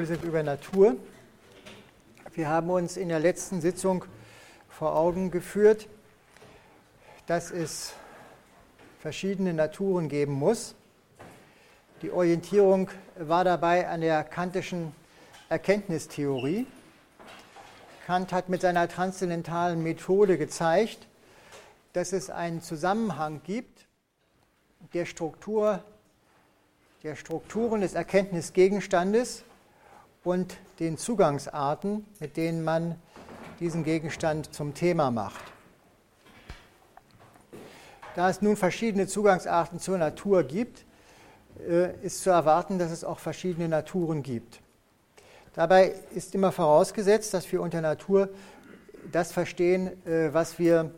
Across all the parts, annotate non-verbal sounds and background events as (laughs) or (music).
sind über Natur. Wir haben uns in der letzten Sitzung vor Augen geführt, dass es verschiedene Naturen geben muss. Die Orientierung war dabei an der kantischen Erkenntnistheorie. Kant hat mit seiner transzendentalen Methode gezeigt, dass es einen Zusammenhang gibt der Struktur der Strukturen des Erkenntnisgegenstandes und den Zugangsarten, mit denen man diesen Gegenstand zum Thema macht. Da es nun verschiedene Zugangsarten zur Natur gibt, äh, ist zu erwarten, dass es auch verschiedene Naturen gibt. Dabei ist immer vorausgesetzt, dass wir unter Natur das verstehen, äh, was wir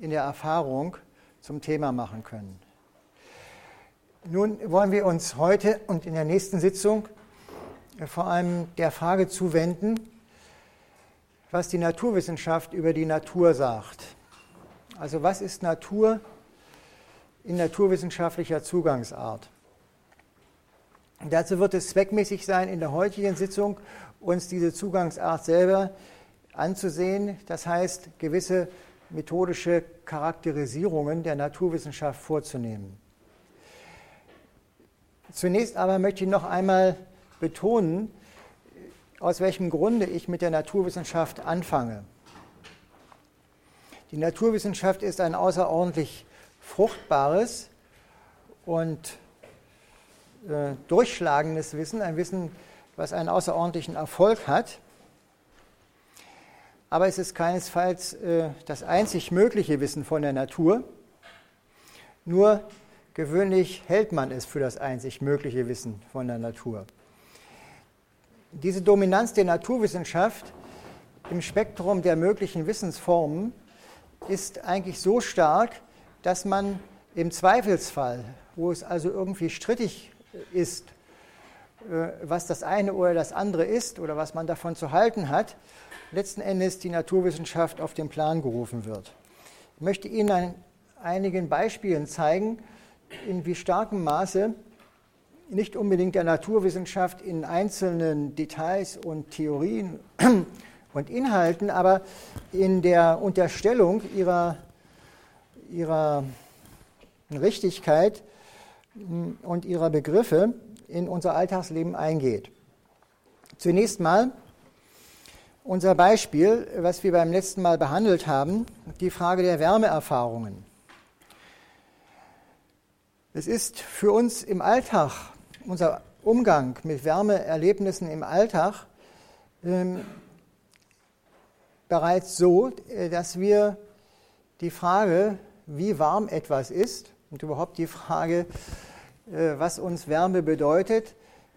in der Erfahrung zum Thema machen können. Nun wollen wir uns heute und in der nächsten Sitzung vor allem der Frage zuwenden, was die Naturwissenschaft über die Natur sagt. Also was ist Natur in naturwissenschaftlicher Zugangsart? Dazu wird es zweckmäßig sein, in der heutigen Sitzung uns diese Zugangsart selber anzusehen, das heißt gewisse methodische Charakterisierungen der Naturwissenschaft vorzunehmen. Zunächst aber möchte ich noch einmal betonen, aus welchem Grunde ich mit der Naturwissenschaft anfange. Die Naturwissenschaft ist ein außerordentlich fruchtbares und äh, durchschlagendes Wissen, ein Wissen, was einen außerordentlichen Erfolg hat. Aber es ist keinesfalls äh, das einzig mögliche Wissen von der Natur. Nur gewöhnlich hält man es für das einzig mögliche Wissen von der Natur diese Dominanz der Naturwissenschaft im Spektrum der möglichen Wissensformen ist eigentlich so stark, dass man im Zweifelsfall, wo es also irgendwie strittig ist, äh, was das eine oder das andere ist oder was man davon zu halten hat, letzten Endes die Naturwissenschaft auf den Plan gerufen wird. Ich möchte Ihnen an einigen Beispielen zeigen, in wie starkem Maße nicht unbedingt der Naturwissenschaft in einzelnen Details und Theorien (clears throat) und Inhalten, aber in der Unterstellung ihrer, ihrer Richtigkeit und ihrer Begriffe in unser Alltagsleben eingeht. Zunächst mal unser Beispiel, was wir beim letzten Mal behandelt haben, die Frage der Wärmeerfahrungen. Es ist für uns im Alltag unser Umgang mit Wärmeerlebnissen im Alltag ähm, bereits so, äh, dass wir die Frage, wie warm etwas ist und überhaupt die Frage, äh, was uns Wärme bedeutet,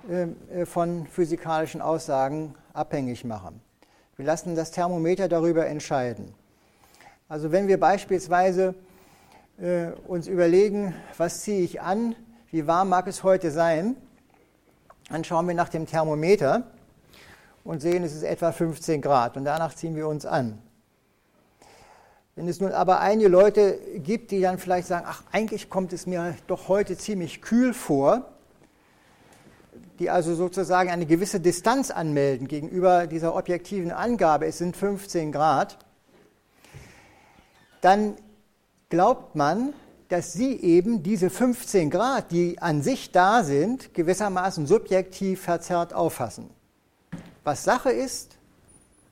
ähm, äh, von physikalischen Aussagen abhängig machen. Wir lassen das Thermometer darüber entscheiden. Also wenn wir beispielsweise äh, uns überlegen, was ziehe ich an, wie warm mag es heute sein? Dann schauen wir nach dem Thermometer und sehen, es ist etwa 15 Grad und danach ziehen wir uns an. Wenn es nun aber einige Leute gibt, die dann vielleicht sagen, ach, eigentlich kommt es mir doch heute ziemlich kühl vor, die also sozusagen eine gewisse Distanz anmelden gegenüber dieser objektiven Angabe, es sind 15 Grad, dann glaubt man, dass Sie eben diese 15 Grad, die an sich da sind, gewissermaßen subjektiv verzerrt auffassen. Was Sache ist,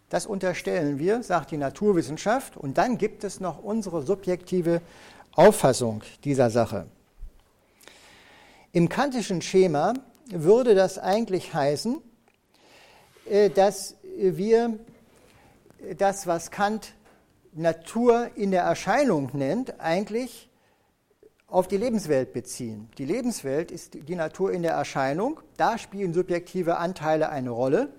das unterstellen wir, sagt die Naturwissenschaft, und dann gibt es noch unsere subjektive Auffassung dieser Sache. Im kantischen Schema würde das eigentlich heißen, äh, dass wir das, was Kant Natur in der Erscheinung nennt, eigentlich auf die Lebenswelt beziehen. Die Lebenswelt ist die Natur in der Erscheinung, da spielen subjektive Anteile eine Rolle.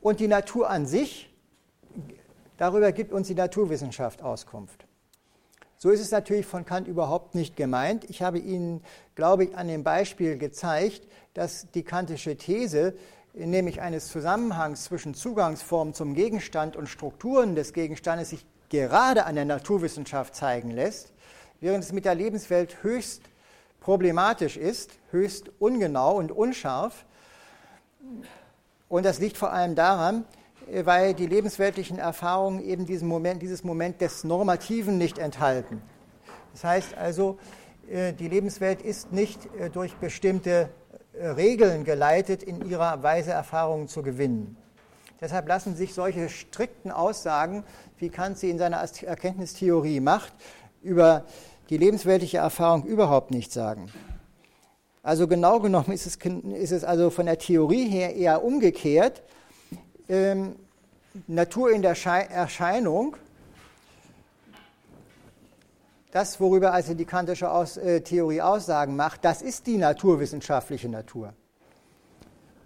Und die Natur an sich, darüber gibt uns die Naturwissenschaft Auskunft. So ist es natürlich von Kant überhaupt nicht gemeint. Ich habe Ihnen, glaube ich, an dem Beispiel gezeigt, dass die kantische These, nämlich eines Zusammenhangs zwischen Zugangsform zum Gegenstand und Strukturen des Gegenstandes, sich gerade an der Naturwissenschaft zeigen lässt während es mit der Lebenswelt höchst problematisch ist, höchst ungenau und unscharf, Und das liegt vor allem daran, äh, weil die lebensweltlichen Erfahrungen eben diesen Moment, dieses Moment des Normativen nicht enthalten. Das heißt also, äh, die Lebenswelt ist nicht äh, durch bestimmte Regeln geleitet, in ihrer Weise Erfahrungen zu gewinnen. Deshalb lassen sich solche strikten Aussagen, wie Kant sie in seiner Erkenntnistheorie macht, über die lebensweltliche Erfahrung überhaupt nicht sagen. Also genau genommen ist es, ist es also von der Theorie her eher umgekehrt. Ähm, Natur in der Erscheinung, das, worüber also die kantische Aus, äh, Theorie Aussagen macht, das ist die naturwissenschaftliche Natur.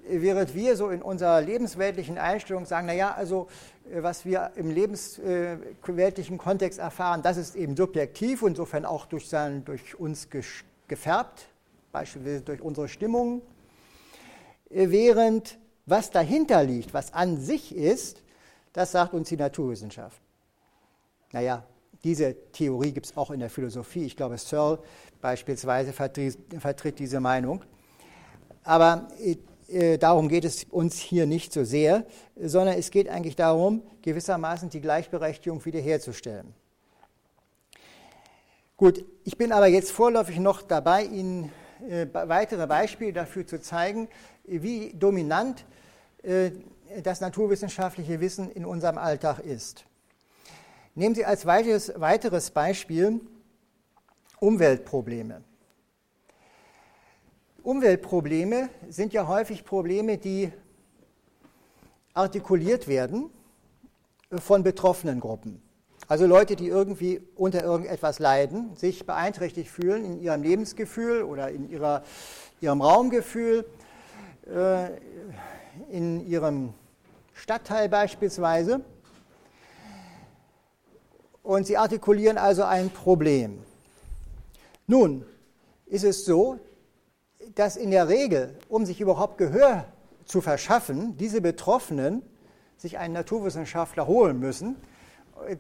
Während wir so in unserer lebensweltlichen Einstellung sagen, naja, also äh, was wir im lebensweltlichen Kontext erfahren, das ist eben subjektiv, insofern auch durch, sein, durch uns gefärbt, beispielsweise durch unsere Stimmung, äh, während was dahinter liegt, was an sich ist, das sagt uns die Naturwissenschaft. Naja, diese Theorie gibt es auch in der Philosophie. Ich glaube, Searle beispielsweise vertritt, vertritt diese Meinung. Aber äh, darum geht es uns hier nicht so sehr, sondern es geht eigentlich darum, gewissermaßen die Gleichberechtigung wiederherzustellen. Gut, ich bin aber jetzt vorläufig noch dabei, Ihnen äh, weitere Beispiele dafür zu zeigen, wie dominant äh, das naturwissenschaftliche Wissen in unserem Alltag ist. Nehmen Sie als weiteres Beispiel Umweltprobleme. Umweltprobleme sind ja häufig Probleme, die artikuliert werden von betroffenen Gruppen. Also Leute, die irgendwie unter irgendetwas leiden, sich beeinträchtigt fühlen in ihrem Lebensgefühl oder in ihrer, ihrem Raumgefühl, äh, in ihrem Stadtteil beispielsweise. Und sie artikulieren also ein Problem. Nun ist es so, dass in der Regel, um sich überhaupt Gehör zu verschaffen, diese Betroffenen sich einen Naturwissenschaftler holen müssen,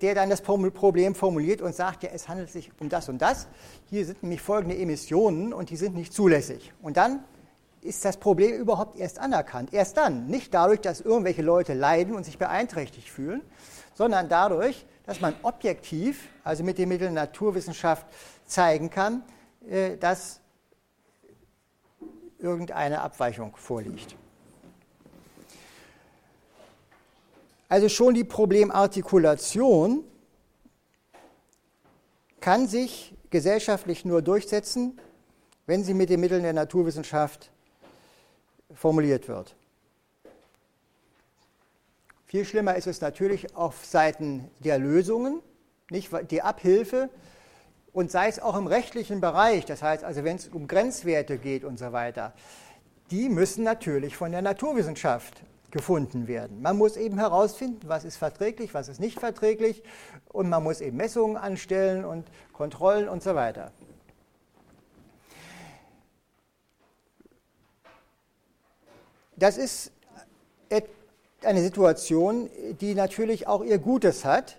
der dann das Problem formuliert und sagt, ja, es handelt sich um das und das. Hier sind nämlich folgende Emissionen und die sind nicht zulässig. Und dann ist das Problem überhaupt erst anerkannt. Erst dann. Nicht dadurch, dass irgendwelche Leute leiden und sich beeinträchtigt fühlen, sondern dadurch, dass man objektiv, also mit den Mitteln Naturwissenschaft, zeigen kann, äh, dass irgendeine Abweichung vorliegt. Also schon die Problemartikulation kann sich gesellschaftlich nur durchsetzen, wenn sie mit den Mitteln der Naturwissenschaft formuliert wird. Viel schlimmer ist es natürlich auf Seiten der Lösungen, nicht die Abhilfe und sei es auch im rechtlichen Bereich, das heißt also, wenn es um Grenzwerte geht und so weiter, die müssen natürlich von der Naturwissenschaft gefunden werden. Man muss eben herausfinden, was ist verträglich, was ist nicht verträglich und man muss eben Messungen anstellen und Kontrollen und so weiter. Das ist eine Situation, die natürlich auch ihr Gutes hat,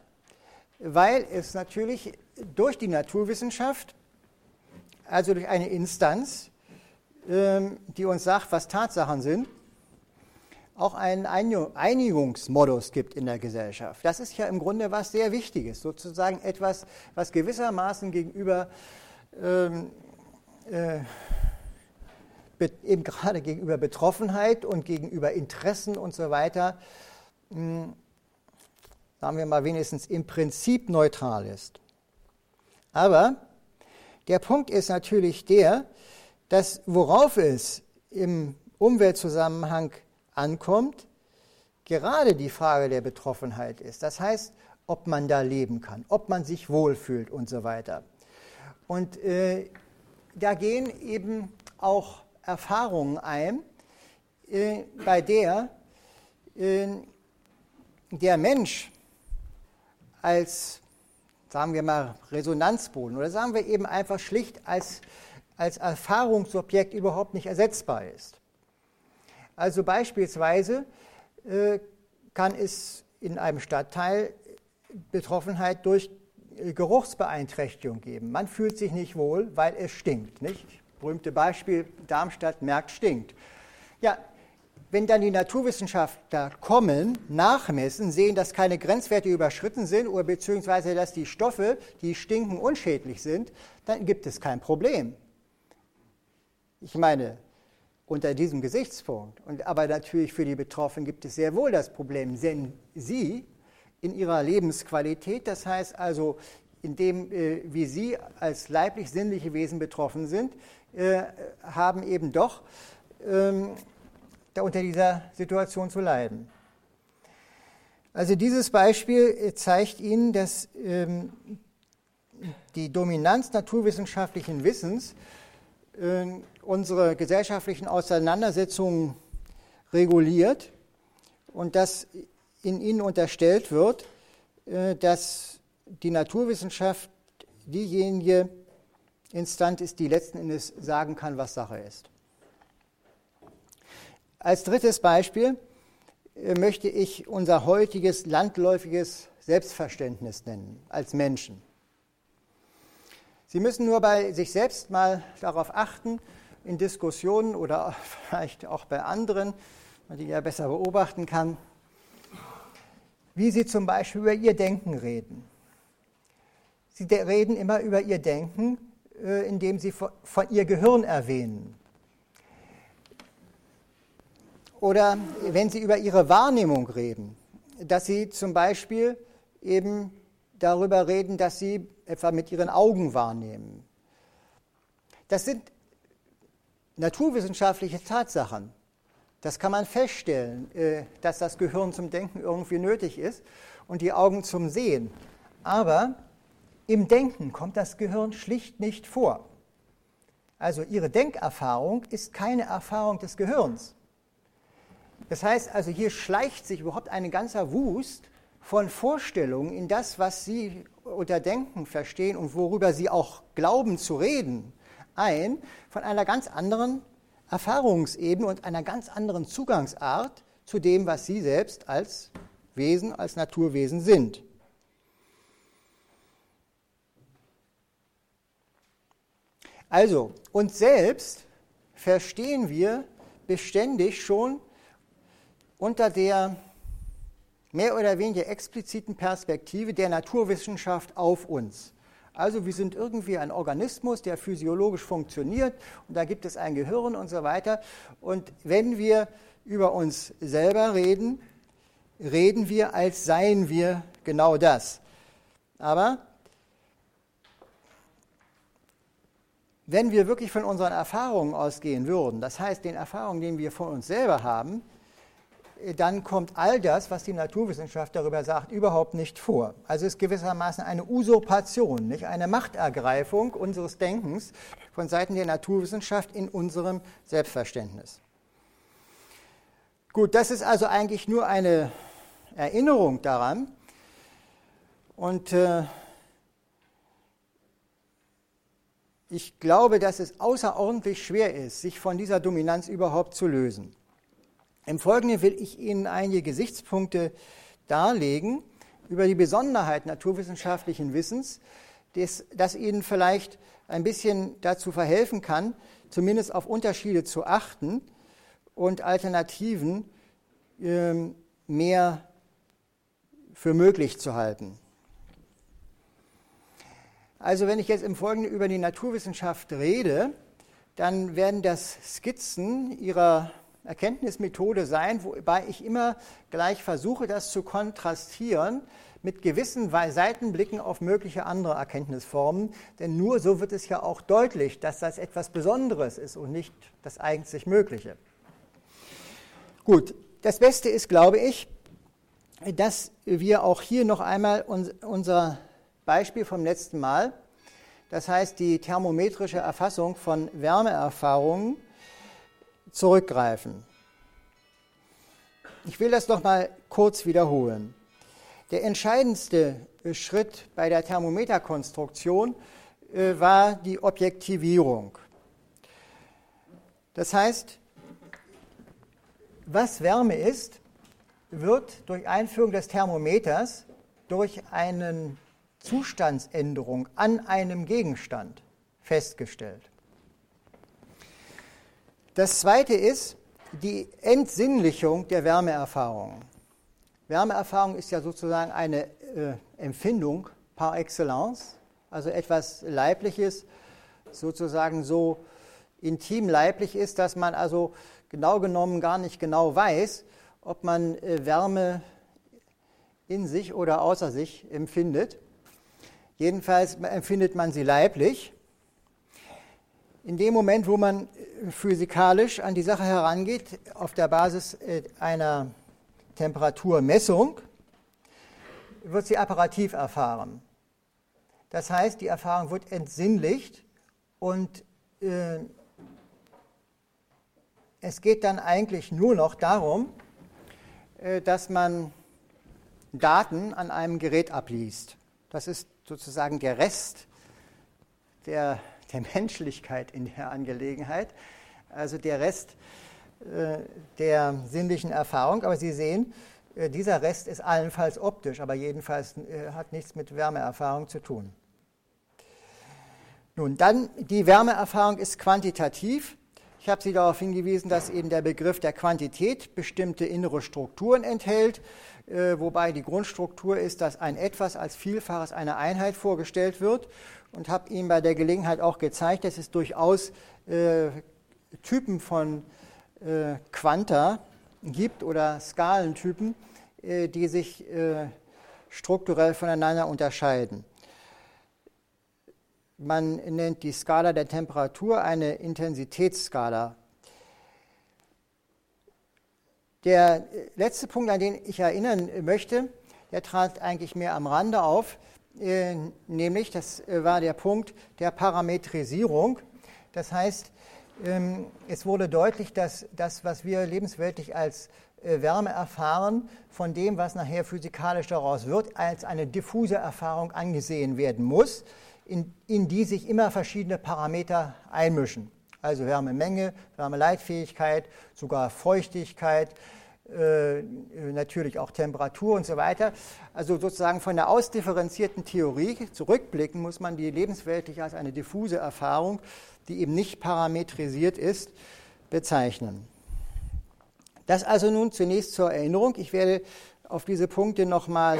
weil es natürlich durch die Naturwissenschaft, also durch eine Instanz, ähm, die uns sagt, was Tatsachen sind, auch einen Einigungsmodus gibt in der Gesellschaft. Das ist ja im Grunde was sehr Wichtiges, sozusagen etwas, was gewissermaßen gegenüber ähm, äh, eben gerade gegenüber Betroffenheit und gegenüber Interessen und so weiter, mh, hm, sagen wir mal wenigstens im Prinzip neutral ist. Aber der Punkt ist natürlich der, dass worauf es im Umweltzusammenhang ankommt, gerade die Frage der Betroffenheit ist. Das heißt, ob man da leben kann, ob man sich wohlfühlt und so weiter. Und äh, da gehen eben auch Erfahrungen ein, äh, bei der äh, der Mensch als, sagen wir mal, Resonanzboden oder sagen wir eben einfach schlicht als, als Erfahrungsobjekt überhaupt nicht ersetzbar ist. Also beispielsweise äh, kann es in einem Stadtteil Betroffenheit durch Geruchsbeeinträchtigung geben. Man fühlt sich nicht wohl, weil es stinkt. Nicht? berühmte Beispiel, Darmstadt merkt, stinkt. Ja, wenn dann die Naturwissenschaftler kommen, nachmessen, sehen, dass keine Grenzwerte überschritten sind oder beziehungsweise dass die Stoffe, die stinken, unschädlich sind, dann gibt es kein Problem. Ich meine, unter diesem Gesichtspunkt. Und, aber natürlich für die Betroffenen gibt es sehr wohl das Problem, denn sie in ihrer Lebensqualität, das heißt also in dem, äh, wie sie als leiblich-sinnliche Wesen betroffen sind, äh, haben eben doch ähm, da unter dieser Situation zu leiden. Also dieses Beispiel äh, zeigt Ihnen, dass ähm, die Dominanz naturwissenschaftlichen Wissens äh, unsere gesellschaftlichen Auseinandersetzungen reguliert und dass in ihnen unterstellt wird, äh, dass die Naturwissenschaft diejenige Instanz ist, die letzten Endes sagen kann, was Sache ist. Als drittes Beispiel äh, möchte ich unser heutiges landläufiges Selbstverständnis nennen als Menschen. Sie müssen nur bei sich selbst mal darauf achten, in Diskussionen oder (laughs) vielleicht auch bei anderen, die ja besser beobachten kann, wie Sie zum Beispiel über Ihr Denken reden. Sie reden immer über Ihr Denken, äh, indem Sie von Ihr Gehirn erwähnen. Oder wenn Sie über Ihre Wahrnehmung reden, dass Sie zum Beispiel eben darüber reden, dass Sie etwa mit Ihren Augen wahrnehmen. Das sind naturwissenschaftliche Tatsachen. Das kann man feststellen, äh, dass das Gehirn zum Denken irgendwie nötig ist und die Augen zum Sehen. Aber im Denken kommt das Gehirn schlicht nicht vor. Also Ihre Denkerfahrung ist keine Erfahrung des Gehirns. Das heißt also, hier schleicht sich überhaupt ein ganzer Wust von Vorstellungen in das, was Sie unter Denken verstehen und worüber Sie auch glauben zu reden ein von einer ganz anderen Erfahrungsebene und einer ganz anderen Zugangsart zu dem, was Sie selbst als Wesen, als Naturwesen sind. Also, uns selbst verstehen wir beständig schon unter der mehr oder weniger expliziten Perspektive der Naturwissenschaft auf uns. Also wir sind irgendwie ein Organismus, der physiologisch funktioniert und da gibt es ein Gehirn und so weiter. Und wenn wir über uns selber reden, reden wir, als seien wir genau das. Aber wenn wir wirklich von unseren Erfahrungen ausgehen würden, das heißt den Erfahrungen, die wir von uns selber haben, dann kommt all das, was die Naturwissenschaft darüber sagt, überhaupt nicht vor. Also es ist gewissermaßen eine Usurpation, nicht eine Machtergreifung unseres Denkens von Seiten der Naturwissenschaft in unserem Selbstverständnis. Gut, das ist also eigentlich nur eine Erinnerung daran. Und äh, ich glaube, dass es außerordentlich schwer ist, sich von dieser Dominanz überhaupt zu lösen. Im Folgenden will ich Ihnen einige Gesichtspunkte darlegen über die Besonderheit naturwissenschaftlichen Wissens, das, das Ihnen vielleicht ein bisschen dazu verhelfen kann, zumindest auf Unterschiede zu achten und Alternativen äh, mehr für möglich zu halten. Also wenn ich jetzt im Folgenden über die Naturwissenschaft rede, dann werden das Skizzen ihrer Erkenntnismethode sein, wobei ich immer gleich versuche, das zu kontrastieren mit gewissen Seitenblicken auf mögliche andere Erkenntnisformen, denn nur so wird es ja auch deutlich, dass das etwas Besonderes ist und nicht das einzig Mögliche. Gut, das Beste ist, glaube ich, dass wir auch hier noch einmal unser Beispiel vom letzten Mal, das heißt die thermometrische Erfassung von Wärmeerfahrungen, zurückgreifen. Ich will das noch mal kurz wiederholen. Der entscheidendste Schritt bei der Thermometerkonstruktion äh, war die Objektivierung. Das heißt, was Wärme ist, wird durch Einführung des Thermometers durch eine Zustandsänderung an einem Gegenstand festgestellt. Das Zweite ist, die Entsinnlichung der Wärmeerfahrung. Wärmeerfahrung ist ja sozusagen eine äh, Empfindung par excellence, also etwas Leibliches, sozusagen so intim leiblich ist, dass man also genau genommen gar nicht genau weiß, ob man äh, Wärme in sich oder außer sich empfindet. Jedenfalls empfindet man sie leiblich. In dem Moment, wo man äh, physikalisch an die Sache herangeht, auf der Basis äh, einer Temperaturmessung, wird sie apparativ erfahren. Das heißt, die Erfahrung wird entsinnlicht und äh, es geht dann eigentlich nur noch darum, äh, dass man Daten an einem Gerät abliest. Das ist sozusagen der Rest der, der Menschlichkeit in der Angelegenheit, also der Rest äh, der sinnlichen Erfahrung. Aber Sie sehen, äh, dieser Rest ist allenfalls optisch, aber jedenfalls äh, hat nichts mit Wärmeerfahrung zu tun. Nun, dann die Wärmeerfahrung ist quantitativ. Ich habe Sie darauf hingewiesen, dass eben der Begriff der Quantität bestimmte innere Strukturen enthält, wobei die Grundstruktur ist, dass ein Etwas als Vielfaches einer Einheit vorgestellt wird und habe Ihnen bei der Gelegenheit auch gezeigt, dass es durchaus äh, Typen von äh, Quanta gibt oder Skalentypen, äh, die sich äh, strukturell voneinander unterscheiden. Man nennt die Skala der Temperatur eine Intensitätsskala. Der letzte Punkt, an den ich erinnern möchte, der trat eigentlich mehr am Rande auf, äh, nämlich das war der Punkt der Parametrisierung. Das heißt, ähm, es wurde deutlich, dass das, was wir lebensweltlich als äh, Wärme erfahren, von dem, was nachher physikalisch daraus wird, als eine diffuse Erfahrung angesehen werden muss in, in die sich immer verschiedene Parameter einmischen. Also Wärmemenge, Wärmeleitfähigkeit, sogar Feuchtigkeit, äh, natürlich auch Temperatur und so weiter. Also sozusagen von der ausdifferenzierten Theorie zurückblicken muss man die lebensweltlich als eine diffuse Erfahrung, die eben nicht parametrisiert ist, bezeichnen. Das also nun zunächst zur Erinnerung. Ich werde auf diese Punkte nochmal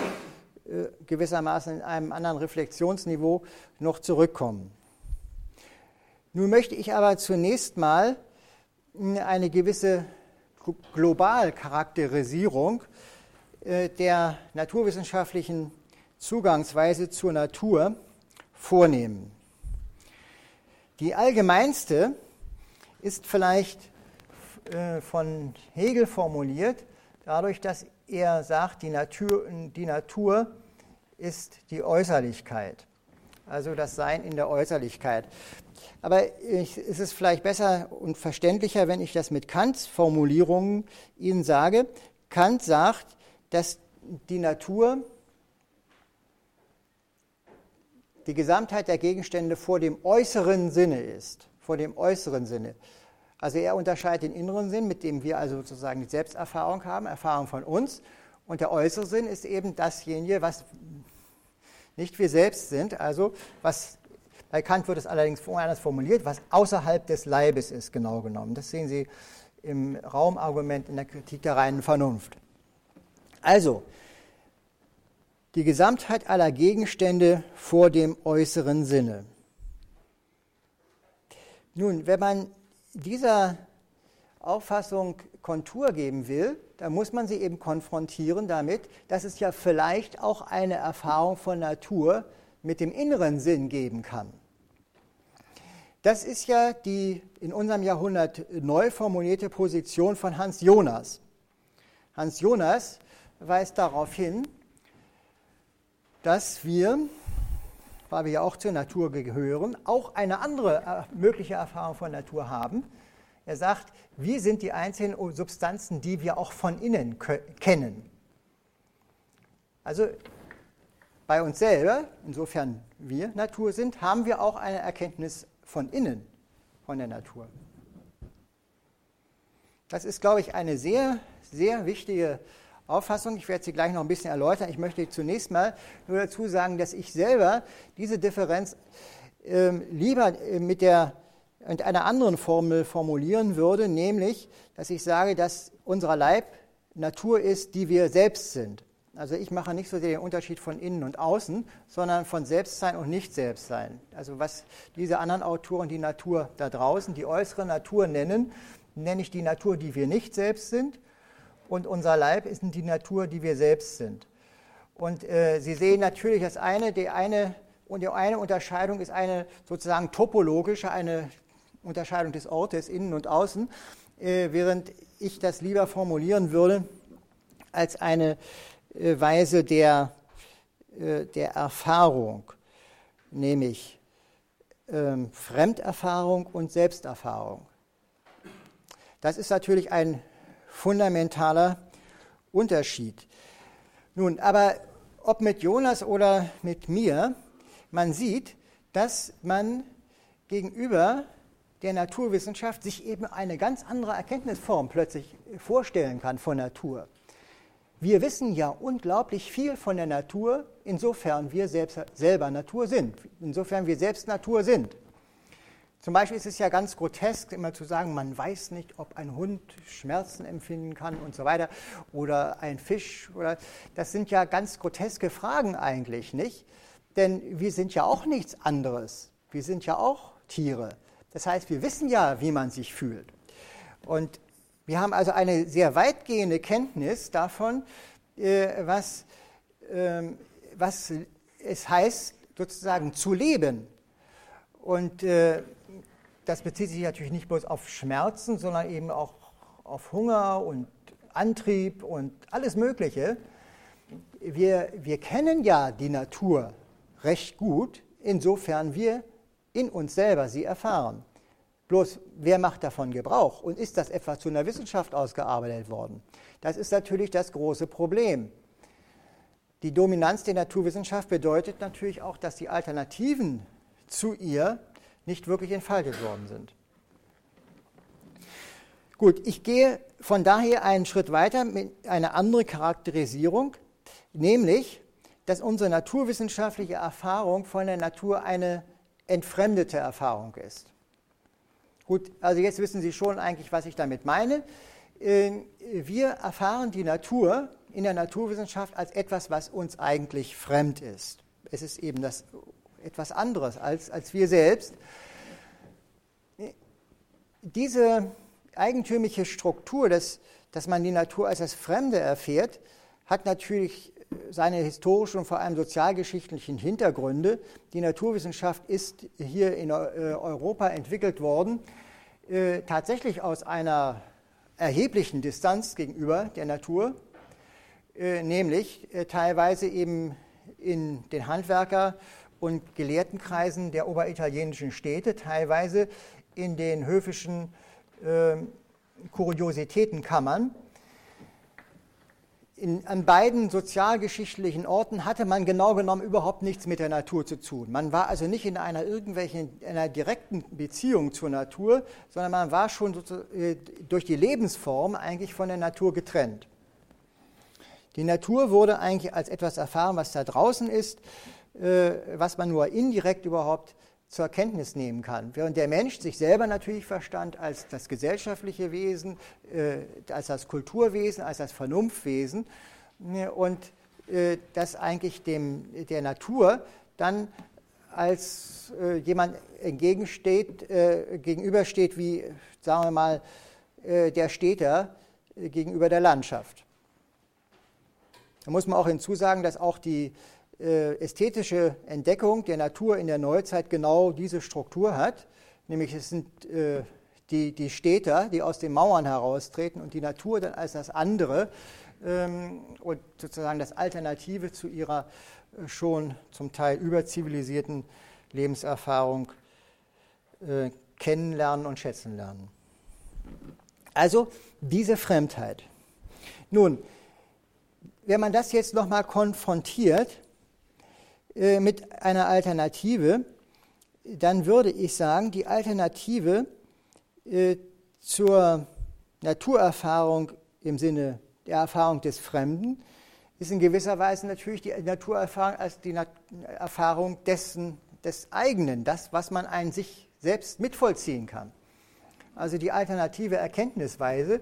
äh, gewissermaßen in einem anderen Reflexionsniveau noch zurückkommen. Nun möchte ich aber zunächst mal hm, eine gewisse Globalcharakterisierung äh, der naturwissenschaftlichen Zugangsweise zur Natur vornehmen. Die allgemeinste ist vielleicht äh, von Hegel formuliert, dadurch, dass er sagt, die Natur, die Natur ist die Äußerlichkeit, also das Sein in der Äußerlichkeit. Aber ich, es ist vielleicht besser und verständlicher, wenn ich das mit Kants Formulierungen Ihnen sage. Kant sagt, dass die Natur die Gesamtheit der Gegenstände vor dem äußeren Sinne ist, vor dem äußeren Sinne. Also er unterscheidet den inneren Sinn, mit dem wir also sozusagen die Selbsterfahrung haben, Erfahrung von uns. Und der äußere Sinn ist eben dasjenige, was nicht wir selbst sind, also was bei Kant wird es allerdings anders formuliert, was außerhalb des Leibes ist, genau genommen. Das sehen Sie im Raumargument in der Kritik der reinen Vernunft. Also, die Gesamtheit aller Gegenstände vor dem äußeren Sinne. Nun, wenn man dieser Auffassung Kontur geben will, dann muss man sie eben konfrontieren damit, dass es ja vielleicht auch eine Erfahrung von Natur mit dem inneren Sinn geben kann. Das ist ja die in unserem Jahrhundert neu formulierte Position von Hans Jonas. Hans Jonas weist darauf hin, dass wir, weil wir ja auch zur Natur gehören, auch eine andere äh, mögliche Erfahrung von Natur haben, er sagt, wir sind die einzelnen Substanzen, die wir auch von innen kennen. Also bei uns selber, insofern wir Natur sind, haben wir auch eine Erkenntnis von innen, von der Natur. Das ist, glaube ich, eine sehr, sehr wichtige Auffassung. Ich werde sie gleich noch ein bisschen erläutern. Ich möchte zunächst mal nur dazu sagen, dass ich selber diese Differenz äh, lieber mit der mit einer anderen Formel formulieren würde, nämlich, dass ich sage, dass unser Leib Natur ist, die wir selbst sind. Also ich mache nicht so den Unterschied von innen und außen, sondern von Selbstsein und Nicht-Selbstsein. Also was diese anderen Autoren die Natur da draußen, die äußere Natur nennen, nenne ich die Natur, die wir nicht selbst sind. Und unser Leib ist die Natur, die wir selbst sind. Und äh, Sie sehen natürlich, dass eine, die eine, und die eine Unterscheidung ist eine sozusagen topologische, eine Unterscheidung des Ortes, innen und außen, äh, während ich das lieber formulieren würde als eine Weise der, äh, der Erfahrung, nämlich ähm, Fremderfahrung und Selbsterfahrung. Das ist natürlich ein fundamentaler Unterschied. Nun, aber ob mit Jonas oder mit mir, man sieht, dass man gegenüber der Naturwissenschaft sich eben eine ganz andere Erkenntnisform plötzlich vorstellen kann von Natur. Wir wissen ja unglaublich viel von der Natur, insofern wir selbst, selber Natur sind, insofern wir selbst Natur sind. Zum Beispiel ist es ja ganz grotesk, immer zu sagen, man weiß nicht, ob ein Hund Schmerzen empfinden kann und so weiter oder ein Fisch. Oder, das sind ja ganz groteske Fragen eigentlich, nicht? Denn wir sind ja auch nichts anderes. Wir sind ja auch Tiere. Das heißt, wir wissen ja, wie man sich fühlt. Und wir haben also eine sehr weitgehende Kenntnis davon, äh, was, ähm, was es heißt, sozusagen zu leben. Und äh, das bezieht sich natürlich nicht bloß auf Schmerzen, sondern eben auch auf Hunger und Antrieb und alles Mögliche. Wir, wir kennen ja die Natur recht gut, insofern wir in uns selber sie erfahren. Bloß, wer macht davon Gebrauch? Und ist das etwa zu einer Wissenschaft ausgearbeitet worden? Das ist natürlich das große Problem. Die Dominanz der Naturwissenschaft bedeutet natürlich auch, dass die Alternativen zu ihr nicht wirklich entfaltet worden sind. Gut, ich gehe von daher einen Schritt weiter mit einer anderen Charakterisierung, nämlich, dass unsere naturwissenschaftliche Erfahrung von der Natur eine entfremdete Erfahrung ist. Gut, also jetzt wissen Sie schon eigentlich, was ich damit meine. Ähm, wir erfahren die Natur in der Naturwissenschaft als etwas, was uns eigentlich fremd ist. Es ist eben das etwas anderes als, als wir selbst. Diese eigentümliche Struktur, dass, dass man die Natur als das Fremde erfährt, hat natürlich seine historischen und vor allem sozialgeschichtlichen Hintergründe. Die Naturwissenschaft ist hier in äh, Europa entwickelt worden, äh, tatsächlich aus einer erheblichen Distanz gegenüber der Natur, äh, nämlich teilweise eben in den Handwerker- und Gelehrtenkreisen der oberitalienischen Städte, teilweise in den höfischen Kuriositätenkammern in, an beiden sozialgeschichtlichen Orten hatte man genau genommen überhaupt nichts mit der Natur zu tun. Man war also nicht in einer irgendwelchen einer direkten Beziehung zur Natur, sondern man war schon äh, durch die Lebensform eigentlich von der Natur getrennt. Die Natur wurde eigentlich als etwas erfahren, was da draußen ist, äh, was man nur indirekt überhaupt zur Kenntnis nehmen kann. Während der Mensch sich selber natürlich verstand als das gesellschaftliche Wesen, äh, als das Kulturwesen, als das Vernunftwesen ne, und äh, das eigentlich dem, der Natur dann als äh, jemand entgegensteht, gegenübersteht wie, sagen wir mal, der Städter gegenüber der Landschaft. Da muss man auch hinzusagen, dass auch die ästhetische Entdeckung der Natur in der Neuzeit genau diese Struktur hat. Nämlich es sind äh, die, die Städter, die aus den Mauern heraustreten und die Natur dann als das andere ähm, und sozusagen das Alternative zu ihrer äh, schon zum Teil überzivilisierten Lebenserfahrung äh, kennenlernen und schätzen lernen. Also diese Fremdheit. Nun, wenn man das jetzt nochmal konfrontiert äh, mit einer Alternative, dann würde ich sagen, die Alternative äh, zur Naturerfahrung im Sinne der Erfahrung des Fremden ist in gewisser Weise natürlich die Naturerfahrung als die Nat Erfahrung dessen, des eigenen, das, was man an sich selbst mitvollziehen kann. Also die alternative Erkenntnisweise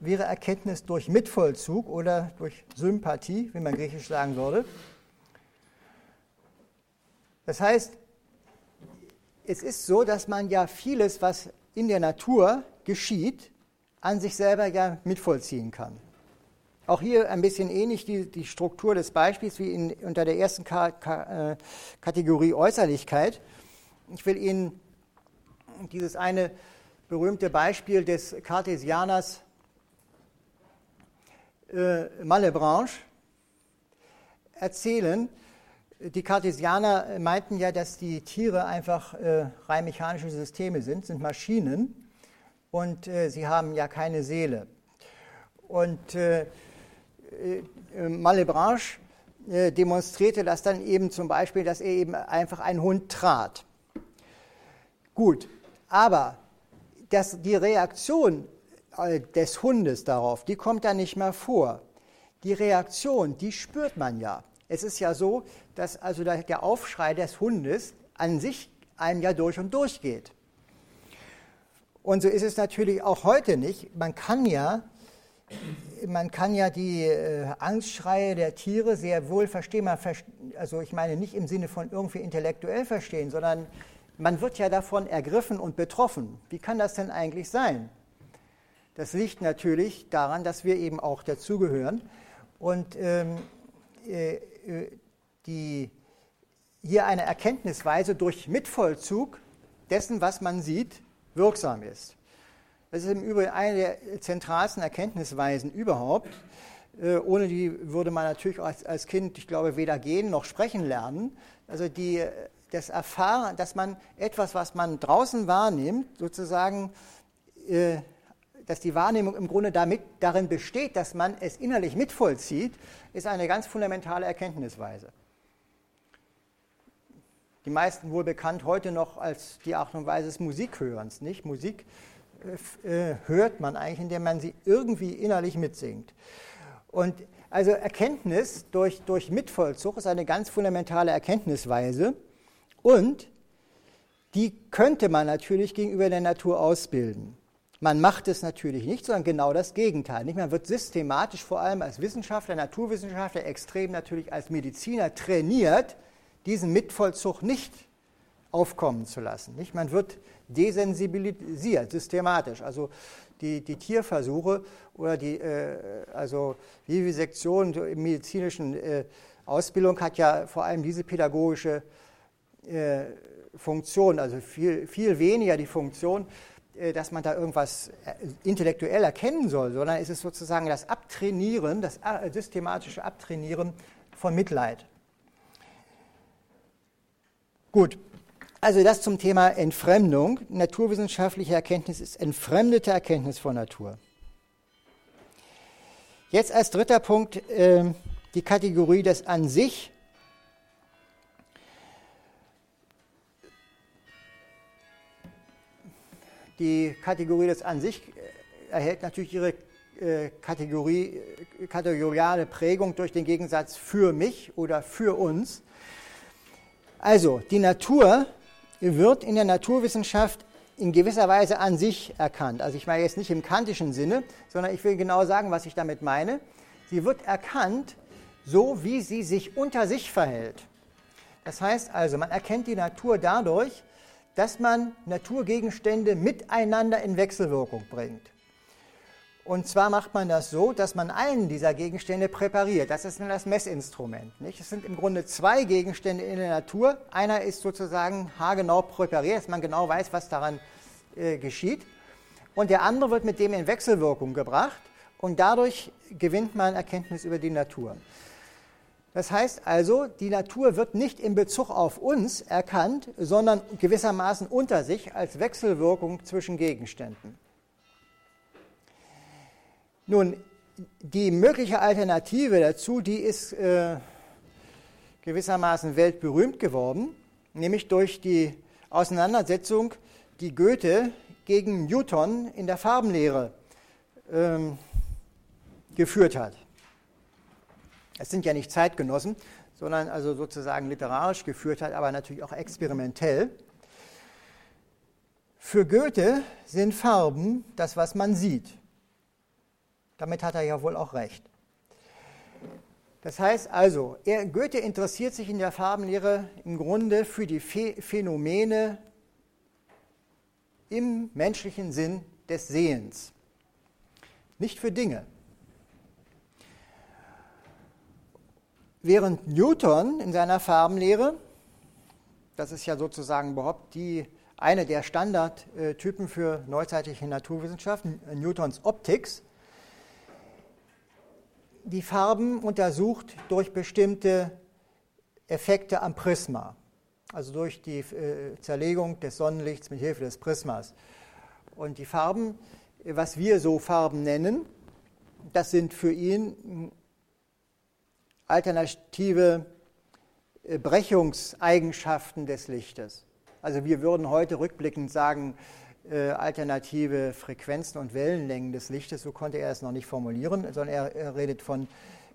wäre Erkenntnis durch Mitvollzug oder durch Sympathie, wie man griechisch sagen würde. Das heißt, es ist so, dass man ja vieles, was in der Natur geschieht, an sich selber ja mitvollziehen kann. Auch hier ein bisschen ähnlich die, die Struktur des Beispiels wie in, unter der ersten Ka Ka äh, Kategorie Äußerlichkeit. Ich will Ihnen dieses eine berühmte Beispiel des Cartesianers äh, Malebranche erzählen. Die Cartesianer meinten ja, dass die Tiere einfach äh, rein mechanische Systeme sind, sind Maschinen und äh, sie haben ja keine Seele. Und äh, äh, Malebranche äh, demonstrierte das dann eben zum Beispiel, dass er eben einfach einen Hund trat. Gut, aber das, die Reaktion äh, des Hundes darauf, die kommt da nicht mehr vor. Die Reaktion, die spürt man ja. Es ist ja so, dass also der Aufschrei des Hundes an sich einem ja durch und durch geht. Und so ist es natürlich auch heute nicht. Man kann ja man kann ja die äh, Angstschreie der Tiere sehr wohl verstehen. Also ich meine nicht im Sinne von irgendwie intellektuell verstehen, sondern man wird ja davon ergriffen und betroffen. Wie kann das denn eigentlich sein? Das liegt natürlich daran, dass wir eben auch dazugehören und ähm, äh, äh die, hier eine Erkenntnisweise durch Mitvollzug dessen, was man sieht, wirksam ist. Das ist im Übrigen eine der zentralsten Erkenntnisweisen überhaupt. Äh, ohne die würde man natürlich als, als Kind, ich glaube, weder gehen noch sprechen lernen. Also die, das Erfahren, dass man etwas, was man draußen wahrnimmt, sozusagen, äh, dass die Wahrnehmung im Grunde damit, darin besteht, dass man es innerlich mitvollzieht, ist eine ganz fundamentale Erkenntnisweise. Die meisten wohl bekannt heute noch als die Art und Weise des Musikhörens. Nicht? Musik äh, hört man eigentlich, indem man sie irgendwie innerlich mitsingt. Und also Erkenntnis durch, durch Mitvollzug ist eine ganz fundamentale Erkenntnisweise und die könnte man natürlich gegenüber der Natur ausbilden. Man macht es natürlich nicht, sondern genau das Gegenteil. Man wird systematisch, vor allem als Wissenschaftler, Naturwissenschaftler, extrem natürlich als Mediziner trainiert, diesen Mitvollzug nicht aufkommen zu lassen. Man wird desensibilisiert, systematisch. Also die, die Tierversuche oder die äh, also Vivisektion im medizinischen äh, Ausbildung hat ja vor allem diese pädagogische äh, Funktion, also viel, viel weniger die Funktion, dass man da irgendwas äh, intellektuell erkennen soll, sondern es ist sozusagen das Abtrainieren, das äh, systematische Abtrainieren von Mitleid. Gut, also das zum Thema Entfremdung. Naturwissenschaftliche Erkenntnis ist entfremdete Erkenntnis von Natur. Jetzt als dritter Punkt äh, die Kategorie des An sich. Die Kategorie des An sich äh, erhält natürlich ihre äh, Kategorie, äh, kategoriale Prägung durch den Gegensatz für mich oder für uns. Also die Natur wird in der Naturwissenschaft in gewisser Weise an sich erkannt. Also ich meine jetzt nicht im kantischen Sinne, sondern ich will genau sagen, was ich damit meine. Sie wird erkannt, so wie sie sich unter sich verhält. Das heißt also, man erkennt die Natur dadurch, dass man Naturgegenstände miteinander in Wechselwirkung bringt. Und zwar macht man das so, dass man einen dieser Gegenstände präpariert. Das ist dann das Messinstrument. Nicht? Es sind im Grunde zwei Gegenstände in der Natur. Einer ist sozusagen haargenau präpariert, dass man genau weiß, was daran äh, geschieht. Und der andere wird mit dem in Wechselwirkung gebracht. Und dadurch gewinnt man Erkenntnis über die Natur. Das heißt also, die Natur wird nicht in Bezug auf uns erkannt, sondern gewissermaßen unter sich als Wechselwirkung zwischen Gegenständen. Nun, die mögliche Alternative dazu, die ist äh, gewissermaßen weltberühmt geworden, nämlich durch die Auseinandersetzung, die Goethe gegen Newton in der Farbenlehre ähm, geführt hat. Es sind ja nicht Zeitgenossen, sondern also sozusagen literarisch geführt hat, aber natürlich auch experimentell. Für Goethe sind Farben das, was man sieht. Damit hat er ja wohl auch recht. Das heißt also, er, Goethe interessiert sich in der Farbenlehre im Grunde für die Phänomene im menschlichen Sinn des Sehens, nicht für Dinge. Während Newton in seiner Farbenlehre, das ist ja sozusagen überhaupt die, eine der Standardtypen für neuzeitliche Naturwissenschaften, Newtons Optik, die Farben untersucht durch bestimmte Effekte am Prisma, also durch die äh, Zerlegung des Sonnenlichts mit Hilfe des Prismas. Und die Farben, was wir so Farben nennen, das sind für ihn alternative äh, Brechungseigenschaften des Lichtes. Also wir würden heute rückblickend sagen, äh, alternative Frequenzen und Wellenlängen des Lichtes, so konnte er es noch nicht formulieren, sondern er, redet von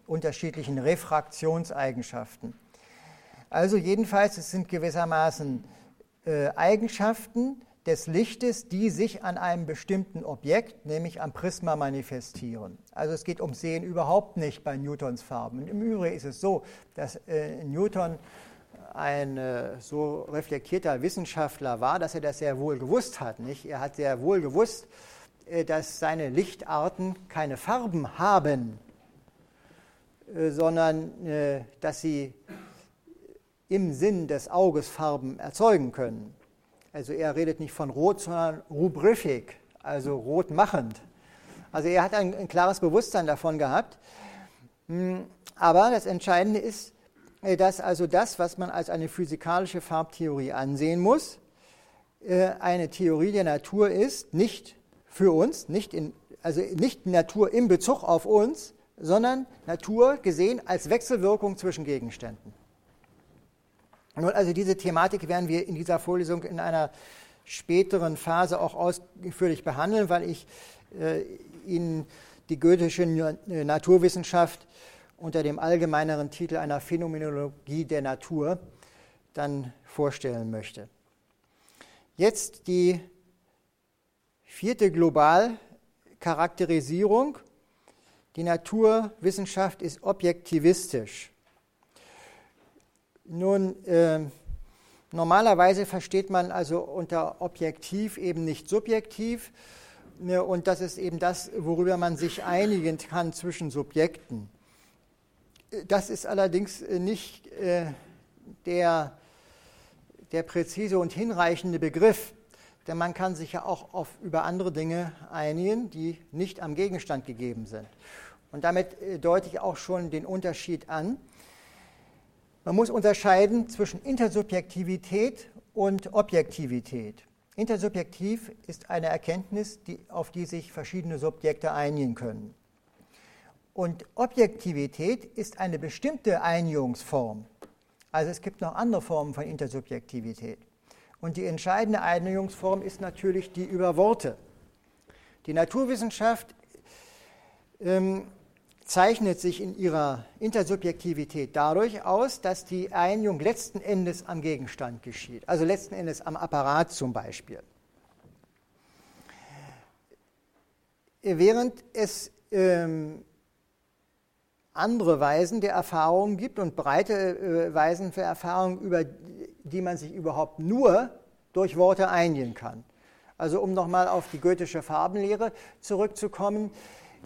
unterschiedlichen Refraktionseigenschaften. Also jedenfalls, es sind gewissermaßen äh, Eigenschaften des Lichtes, die sich an einem bestimmten Objekt, nämlich am Prisma, manifestieren. Also es geht um Sehen überhaupt nicht bei Newtons Farben. Im Übrigen ist es so, dass äh, Newton ein äh, so reflektierter Wissenschaftler war, dass er das sehr wohl gewusst hat. Nicht? Er hat sehr wohl gewusst, äh, dass seine Lichtarten keine Farben haben, äh, sondern dass sie im Sinn des Auges Farben erzeugen können. Also er redet nicht von rot, sondern rubrific, also rot machend. Also er hat ein, ein klares Bewusstsein davon gehabt. Hm, aber das Entscheidende ist, äh, dass also das, was man als eine physikalische Farbtheorie ansehen muss, äh, eine Theorie der Natur ist, nicht für uns, nicht in, also nicht Natur in Bezug auf uns, sondern Natur gesehen als Wechselwirkung zwischen Gegenständen. Nun, also diese Thematik werden wir in dieser Vorlesung in einer späteren Phase auch ausführlich behandeln, weil ich äh, Ihnen die goethische Naturwissenschaft unter dem allgemeineren Titel einer Phänomenologie der Natur dann vorstellen möchte. Jetzt die vierte Globalcharakterisierung. Die Naturwissenschaft ist objektivistisch. Nun, äh, normalerweise versteht man also unter objektiv eben nicht subjektiv. Ne, und das ist eben das, worüber man sich einigen kann zwischen Subjekten. Das ist allerdings äh, nicht äh, der, der präzise und hinreichende Begriff, denn man kann sich ja auch auf, über andere Dinge einigen, die nicht am Gegenstand gegeben sind. Und damit äh, deute ich auch schon den Unterschied an. Man muss unterscheiden zwischen Intersubjektivität und Objektivität. Intersubjektiv ist eine Erkenntnis, die, auf die sich verschiedene Subjekte einigen können. Und Objektivität ist eine bestimmte Einigungsform. Also es gibt noch andere Formen von Intersubjektivität. Und die entscheidende Einigungsform ist natürlich die über Worte. Die Naturwissenschaft ähm, zeichnet sich in ihrer Intersubjektivität dadurch aus, dass die Einigung letzten Endes am Gegenstand geschieht, also letzten Endes am Apparat zum Beispiel. Während es ähm, andere Weisen der Erfahrung gibt und breite äh, Weisen für Erfahrung, über die man sich überhaupt nur durch Worte einigen kann. Also um nochmal auf die goethische Farbenlehre zurückzukommen,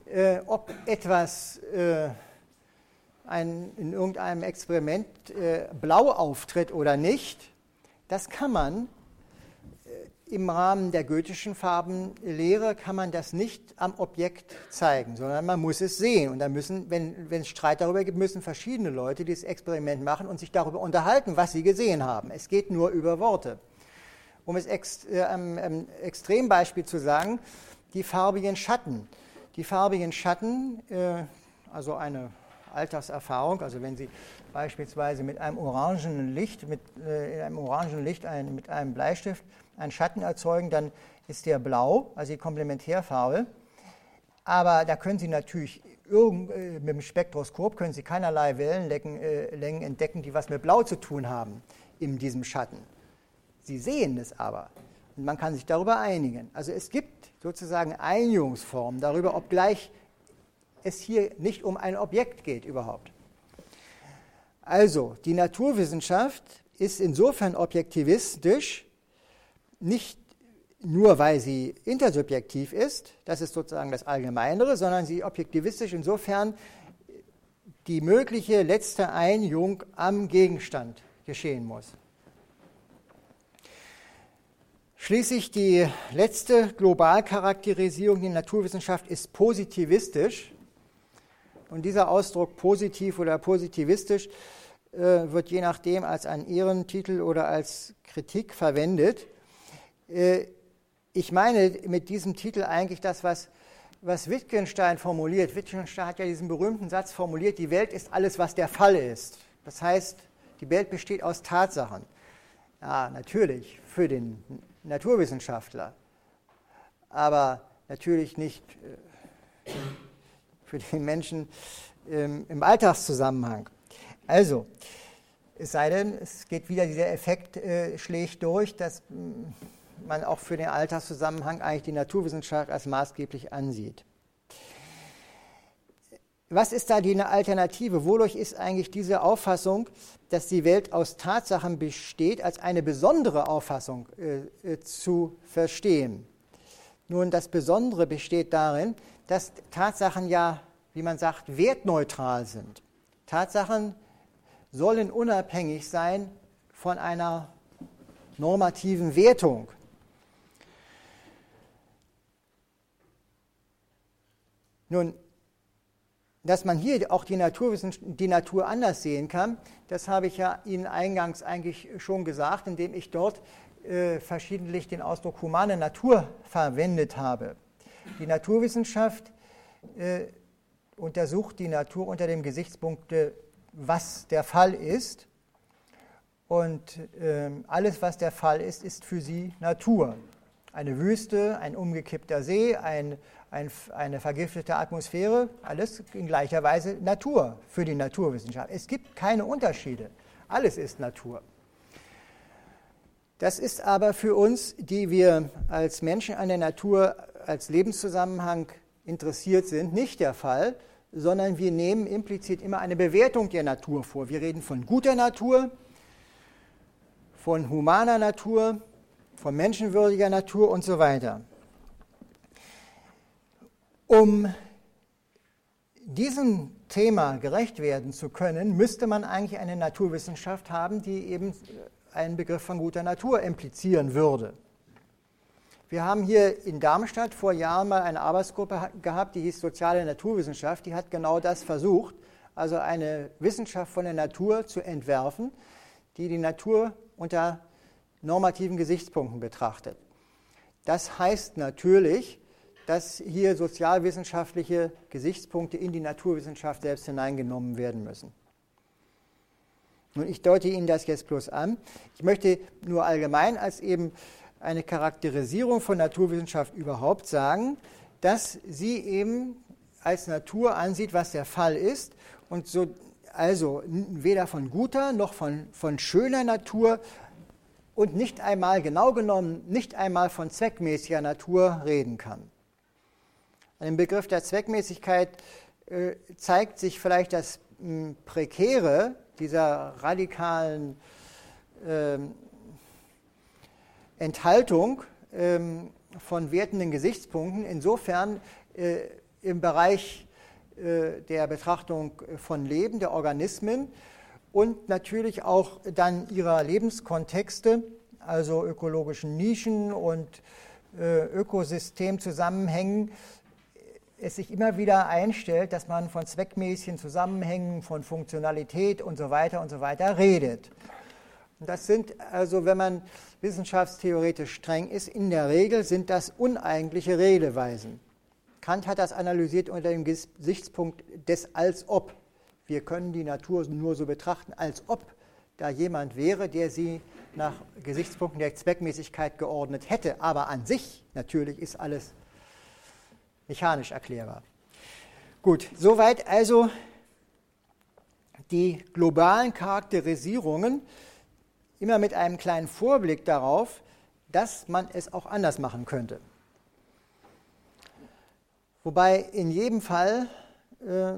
äh, ob etwas äh, ein, in irgendeinem Experiment äh, blau auftritt oder nicht, das kann man im Rahmen der goethischen Farbenlehre kann man das nicht am Objekt zeigen, sondern man muss es sehen. Und da müssen, wenn, wenn es Streit darüber gibt, müssen verschiedene Leute dieses Experiment machen und sich darüber unterhalten, was sie gesehen haben. Es geht nur über Worte. Um es ex, äh, am ähm, Extrembeispiel zu sagen, die farbigen Schatten. Die farbigen Schatten, äh, also eine Alltagserfahrung, also wenn Sie beispielsweise mit einem orangenen Licht, mit äh, einem orangenen Licht mit einem Bleistift einen Schatten erzeugen, dann ist der blau, also die Komplementärfarbe. Aber da können Sie natürlich irgend, äh, mit dem Spektroskop können Sie keinerlei Wellenlängen entdecken, die was mit Blau zu tun haben in diesem Schatten. Sie sehen es aber. Und man kann sich darüber einigen. Also es gibt sozusagen Einigungsformen darüber, obgleich es hier nicht um ein Objekt geht überhaupt. Also, die Naturwissenschaft ist insofern objektivistisch, nicht nur weil sie intersubjektiv ist, das ist sozusagen das Allgemeinere, sondern sie objektivistisch insofern die mögliche letzte Einigung am Gegenstand geschehen muss. Schließlich die letzte Globalcharakterisierung der Naturwissenschaft ist positivistisch. Und dieser Ausdruck positiv oder positivistisch äh, wird je nachdem als ein Ehrentitel oder als Kritik verwendet. Äh, ich meine mit diesem Titel eigentlich das, was, was Wittgenstein formuliert. Wittgenstein hat ja diesen berühmten Satz formuliert, die Welt ist alles, was der Fall ist. Das heißt, die Welt besteht aus Tatsachen. Ja, natürlich, für den Naturwissenschaftler, aber natürlich nicht äh, für den Menschen im Alltagszusammenhang. Also, es sei denn, es geht wieder dieser Effekt, äh, schlägt durch, dass man auch für den Alltagszusammenhang eigentlich die Naturwissenschaft als maßgeblich ansieht. Was ist da die Alternative? Wodurch ist eigentlich diese Auffassung, dass die Welt aus Tatsachen besteht, als eine besondere Auffassung äh, äh, zu verstehen? Nun, das Besondere besteht darin, dass Tatsachen ja, wie man sagt, wertneutral sind. Tatsachen sollen unabhängig sein von einer normativen Wertung. Nun, dass man hier auch die, die Natur anders sehen kann, das habe ich ja Ihnen eingangs eigentlich schon gesagt, indem ich dort äh, verschiedentlich den Ausdruck humane Natur verwendet habe. Die Naturwissenschaft äh, untersucht die Natur unter dem Gesichtspunkt, äh, was der Fall ist. Und äh, alles, was der Fall ist, ist für sie Natur. Eine Wüste, ein umgekippter See, ein ein, eine vergiftete Atmosphäre, alles in gleicher Weise Natur für die Naturwissenschaft. Es gibt keine Unterschiede. Alles ist Natur. Das ist aber für uns, die wir als Menschen an der Natur als Lebenszusammenhang interessiert sind, nicht der Fall, sondern wir nehmen implizit immer eine Bewertung der Natur vor. Wir reden von guter Natur, von humaner Natur, von menschenwürdiger Natur und so weiter. Um diesem Thema gerecht werden zu können, müsste man eigentlich eine Naturwissenschaft haben, die eben einen Begriff von guter Natur implizieren würde. Wir haben hier in Darmstadt vor Jahren mal eine Arbeitsgruppe gehabt, die hieß Soziale Naturwissenschaft, die hat genau das versucht, also eine Wissenschaft von der Natur zu entwerfen, die die Natur unter normativen Gesichtspunkten betrachtet. Das heißt natürlich, dass hier sozialwissenschaftliche Gesichtspunkte in die Naturwissenschaft selbst hineingenommen werden müssen. Und ich deute Ihnen das jetzt bloß an. Ich möchte nur allgemein als eben eine Charakterisierung von Naturwissenschaft überhaupt sagen, dass sie eben als Natur ansieht, was der Fall ist und so also weder von guter noch von, von schöner Natur und nicht einmal genau genommen nicht einmal von zweckmäßiger Natur reden kann. An dem Begriff der Zweckmäßigkeit äh, zeigt sich vielleicht das mh, hm, Prekäre dieser radikalen äh, Enthaltung äh, von wertenden Gesichtspunkten. Insofern äh, im Bereich äh, der Betrachtung von Leben, der Organismen und natürlich auch dann ihrer Lebenskontexte, also ökologischen Nischen und äh, Ökosystemzusammenhängen, es sich immer wieder einstellt, dass man von zweckmäßigen Zusammenhängen, von Funktionalität und so weiter und so weiter redet. Und das sind also, wenn man wissenschaftstheoretisch streng ist, in der Regel sind das uneigentliche Redeweisen. Kant hat das analysiert unter dem Gesichtspunkt des als ob. Wir können die Natur nur so betrachten, als ob da jemand wäre, der sie nach Gesichtspunkten der Zweckmäßigkeit geordnet hätte. Aber an sich natürlich ist alles mechanisch erklärbar. Gut, soweit also die globalen Charakterisierungen, immer mit einem kleinen Vorblick darauf, dass man es auch anders machen könnte. Wobei in jedem Fall äh,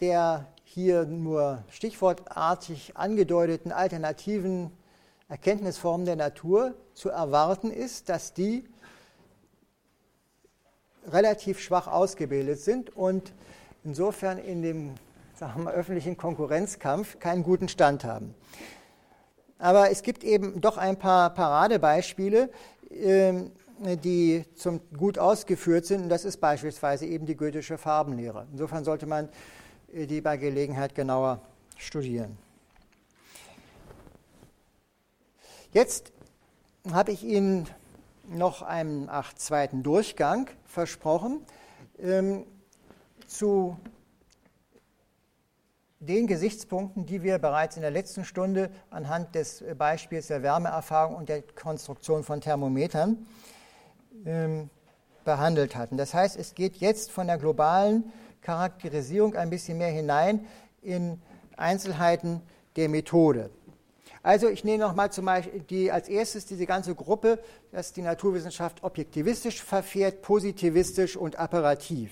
der hier nur stichwortartig angedeuteten alternativen Erkenntnisformen der Natur zu erwarten ist, dass die relativ schwach ausgebildet sind und insofern in dem sagen wir, öffentlichen Konkurrenzkampf keinen guten Stand haben. Aber es gibt eben doch ein paar Paradebeispiele, ähm, die zum gut ausgeführt sind. Und das ist beispielsweise eben die goethische Farbenlehre. Insofern sollte man äh, die bei Gelegenheit genauer studieren. Jetzt habe ich Ihnen noch einen ach, zweiten Durchgang versprochen ähm, zu den Gesichtspunkten, die wir bereits in der letzten Stunde anhand des Beispiels der Wärmeerfahrung und der Konstruktion von Thermometern ähm, behandelt hatten. Das heißt, es geht jetzt von der globalen Charakterisierung ein bisschen mehr hinein in Einzelheiten der Methode. Also ich nehme nochmal zum Beispiel die, als erstes diese ganze Gruppe, dass die Naturwissenschaft objektivistisch verfährt, positivistisch und apparativ.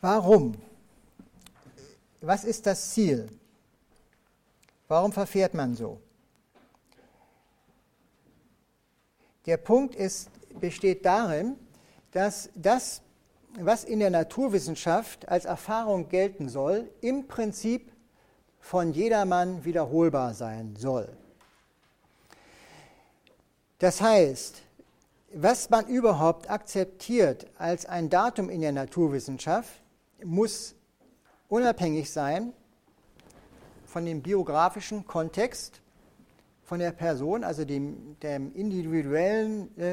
Warum? Was ist das Ziel? Warum verfährt man so? Der Punkt ist, besteht darin, dass das, was in der Naturwissenschaft als Erfahrung gelten soll, im Prinzip von jedermann wiederholbar sein soll. Das heißt, was man überhaupt akzeptiert als ein Datum in der Naturwissenschaft, muss unabhängig sein von dem biografischen Kontext, von der Person, also dem, dem individuellen, äh,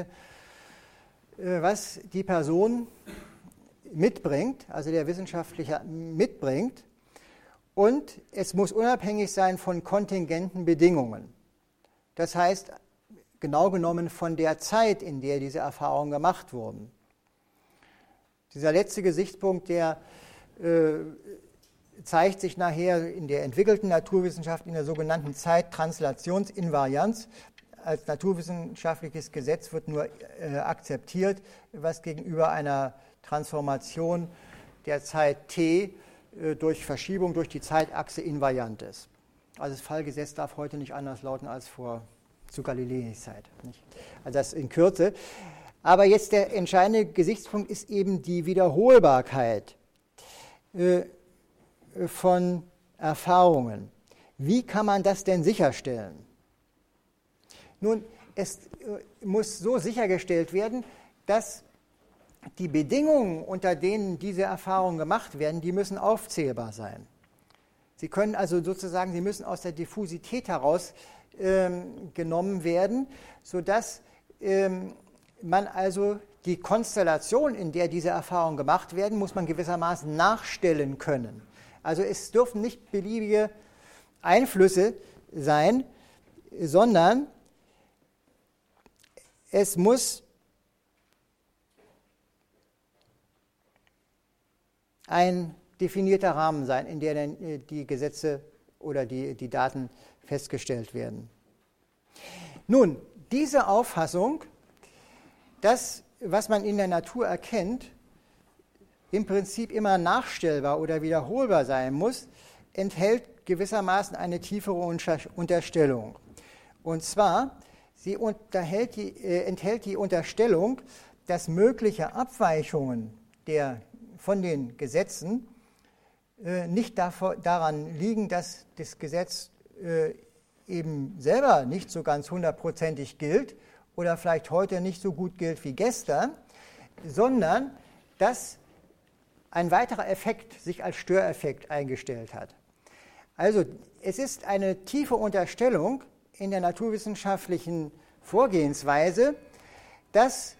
äh, was die Person mitbringt, also der Wissenschaftliche mitbringt. Und es muss unabhängig sein von kontingenten Bedingungen. Das heißt, genau genommen von der Zeit, in der diese Erfahrungen gemacht wurden. Dieser letzte Gesichtspunkt, der äh, zeigt sich nachher in der entwickelten Naturwissenschaft in der sogenannten Zeittranslationsinvarianz. Als naturwissenschaftliches Gesetz wird nur äh, akzeptiert, was gegenüber einer Transformation der Zeit t durch Verschiebung durch die Zeitachse invariant ist. Also das Fallgesetz darf heute nicht anders lauten als vor zu Galileis Zeit. Nicht? Also das in Kürze. Aber jetzt der entscheidende Gesichtspunkt ist eben die Wiederholbarkeit. Äh, von Erfahrungen. Wie kann man das denn sicherstellen? Nun, es äh, muss so sichergestellt werden, dass die Bedingungen, unter denen diese Erfahrungen gemacht werden, die müssen aufzählbar sein. Sie können also sozusagen, sie müssen aus der Diffusität heraus ähm, genommen werden, sodass ähm, man also die Konstellation, in der diese Erfahrungen gemacht werden, muss man gewissermaßen nachstellen können. Also es dürfen nicht beliebige Einflüsse sein, sondern es muss ein definierter Rahmen sein, in der äh, die Gesetze oder die, die Daten festgestellt werden. Nun, diese Auffassung, das, was man in der Natur erkennt, im Prinzip immer nachstellbar oder wiederholbar sein muss, enthält gewissermaßen eine tiefere Unterstellung. Und zwar, sie die, äh, enthält die Unterstellung, dass mögliche Abweichungen der, von den Gesetzen äh, nicht daran liegen, dass das Gesetz äh, eben selber nicht so ganz hundertprozentig gilt oder vielleicht heute nicht so gut gilt wie gestern, sondern dass ein weiterer Effekt sich als Störeffekt eingestellt hat. Also es ist eine tiefe Unterstellung in der naturwissenschaftlichen Vorgehensweise, dass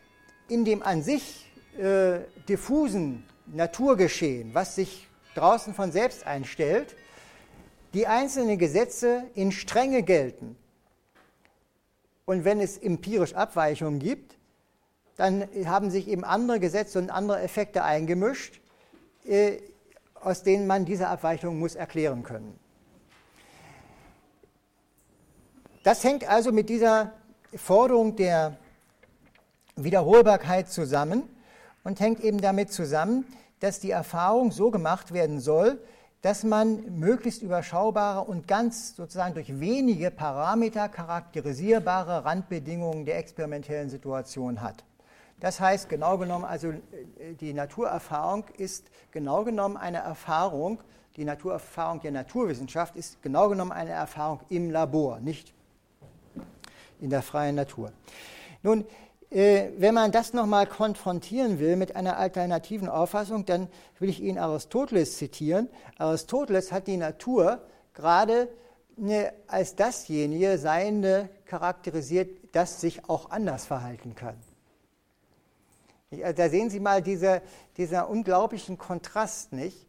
in dem an sich äh, diffusen Naturgeschehen, was sich draußen von selbst einstellt, die einzelnen Gesetze in Strenge gelten. Und wenn es empirisch Abweichungen gibt, dann haben sich eben andere Gesetze und andere Effekte eingemischt, äh, aus denen man diese Abweichung muss erklären können. Das hängt also mit dieser Forderung der Wiederholbarkeit zusammen und hängt eben damit zusammen, dass die Erfahrung so gemacht werden soll, dass man möglichst überschaubare und ganz sozusagen durch wenige Parameter charakterisierbare Randbedingungen der experimentellen Situation hat. Das heißt, genau genommen, also äh, die Naturerfahrung ist genau genommen eine Erfahrung, die Naturerfahrung der Naturwissenschaft ist genau genommen eine Erfahrung im Labor, nicht in der freien Natur. Nun, wenn man das nochmal konfrontieren will mit einer alternativen Auffassung, dann will ich Ihnen Aristoteles zitieren. Aristoteles hat die Natur gerade ne, als dasjenige Seiende charakterisiert, das sich auch anders verhalten kann. Da sehen Sie mal diese, dieser unglaublichen Kontrast, nicht?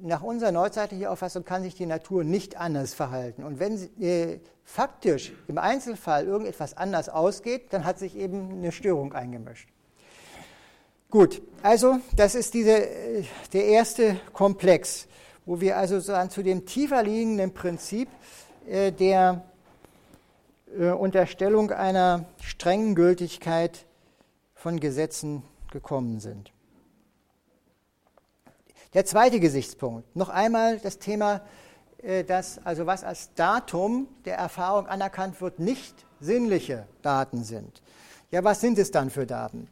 Nach unserer neuzeitlichen Auffassung kann sich die Natur nicht anders verhalten. Und wenn sie, äh, faktisch im Einzelfall irgendetwas anders ausgeht, dann hat sich eben eine Störung eingemischt. Gut, also das ist diese, äh, der erste Komplex, wo wir also sozusagen zu dem tiefer liegenden Prinzip äh, der äh, Unterstellung einer strengen Gültigkeit von Gesetzen gekommen sind. Der zweite Gesichtspunkt, noch einmal das Thema, äh, dass also was als Datum der Erfahrung anerkannt wird, nicht sinnliche Daten sind. Ja, was sind es dann für Daten?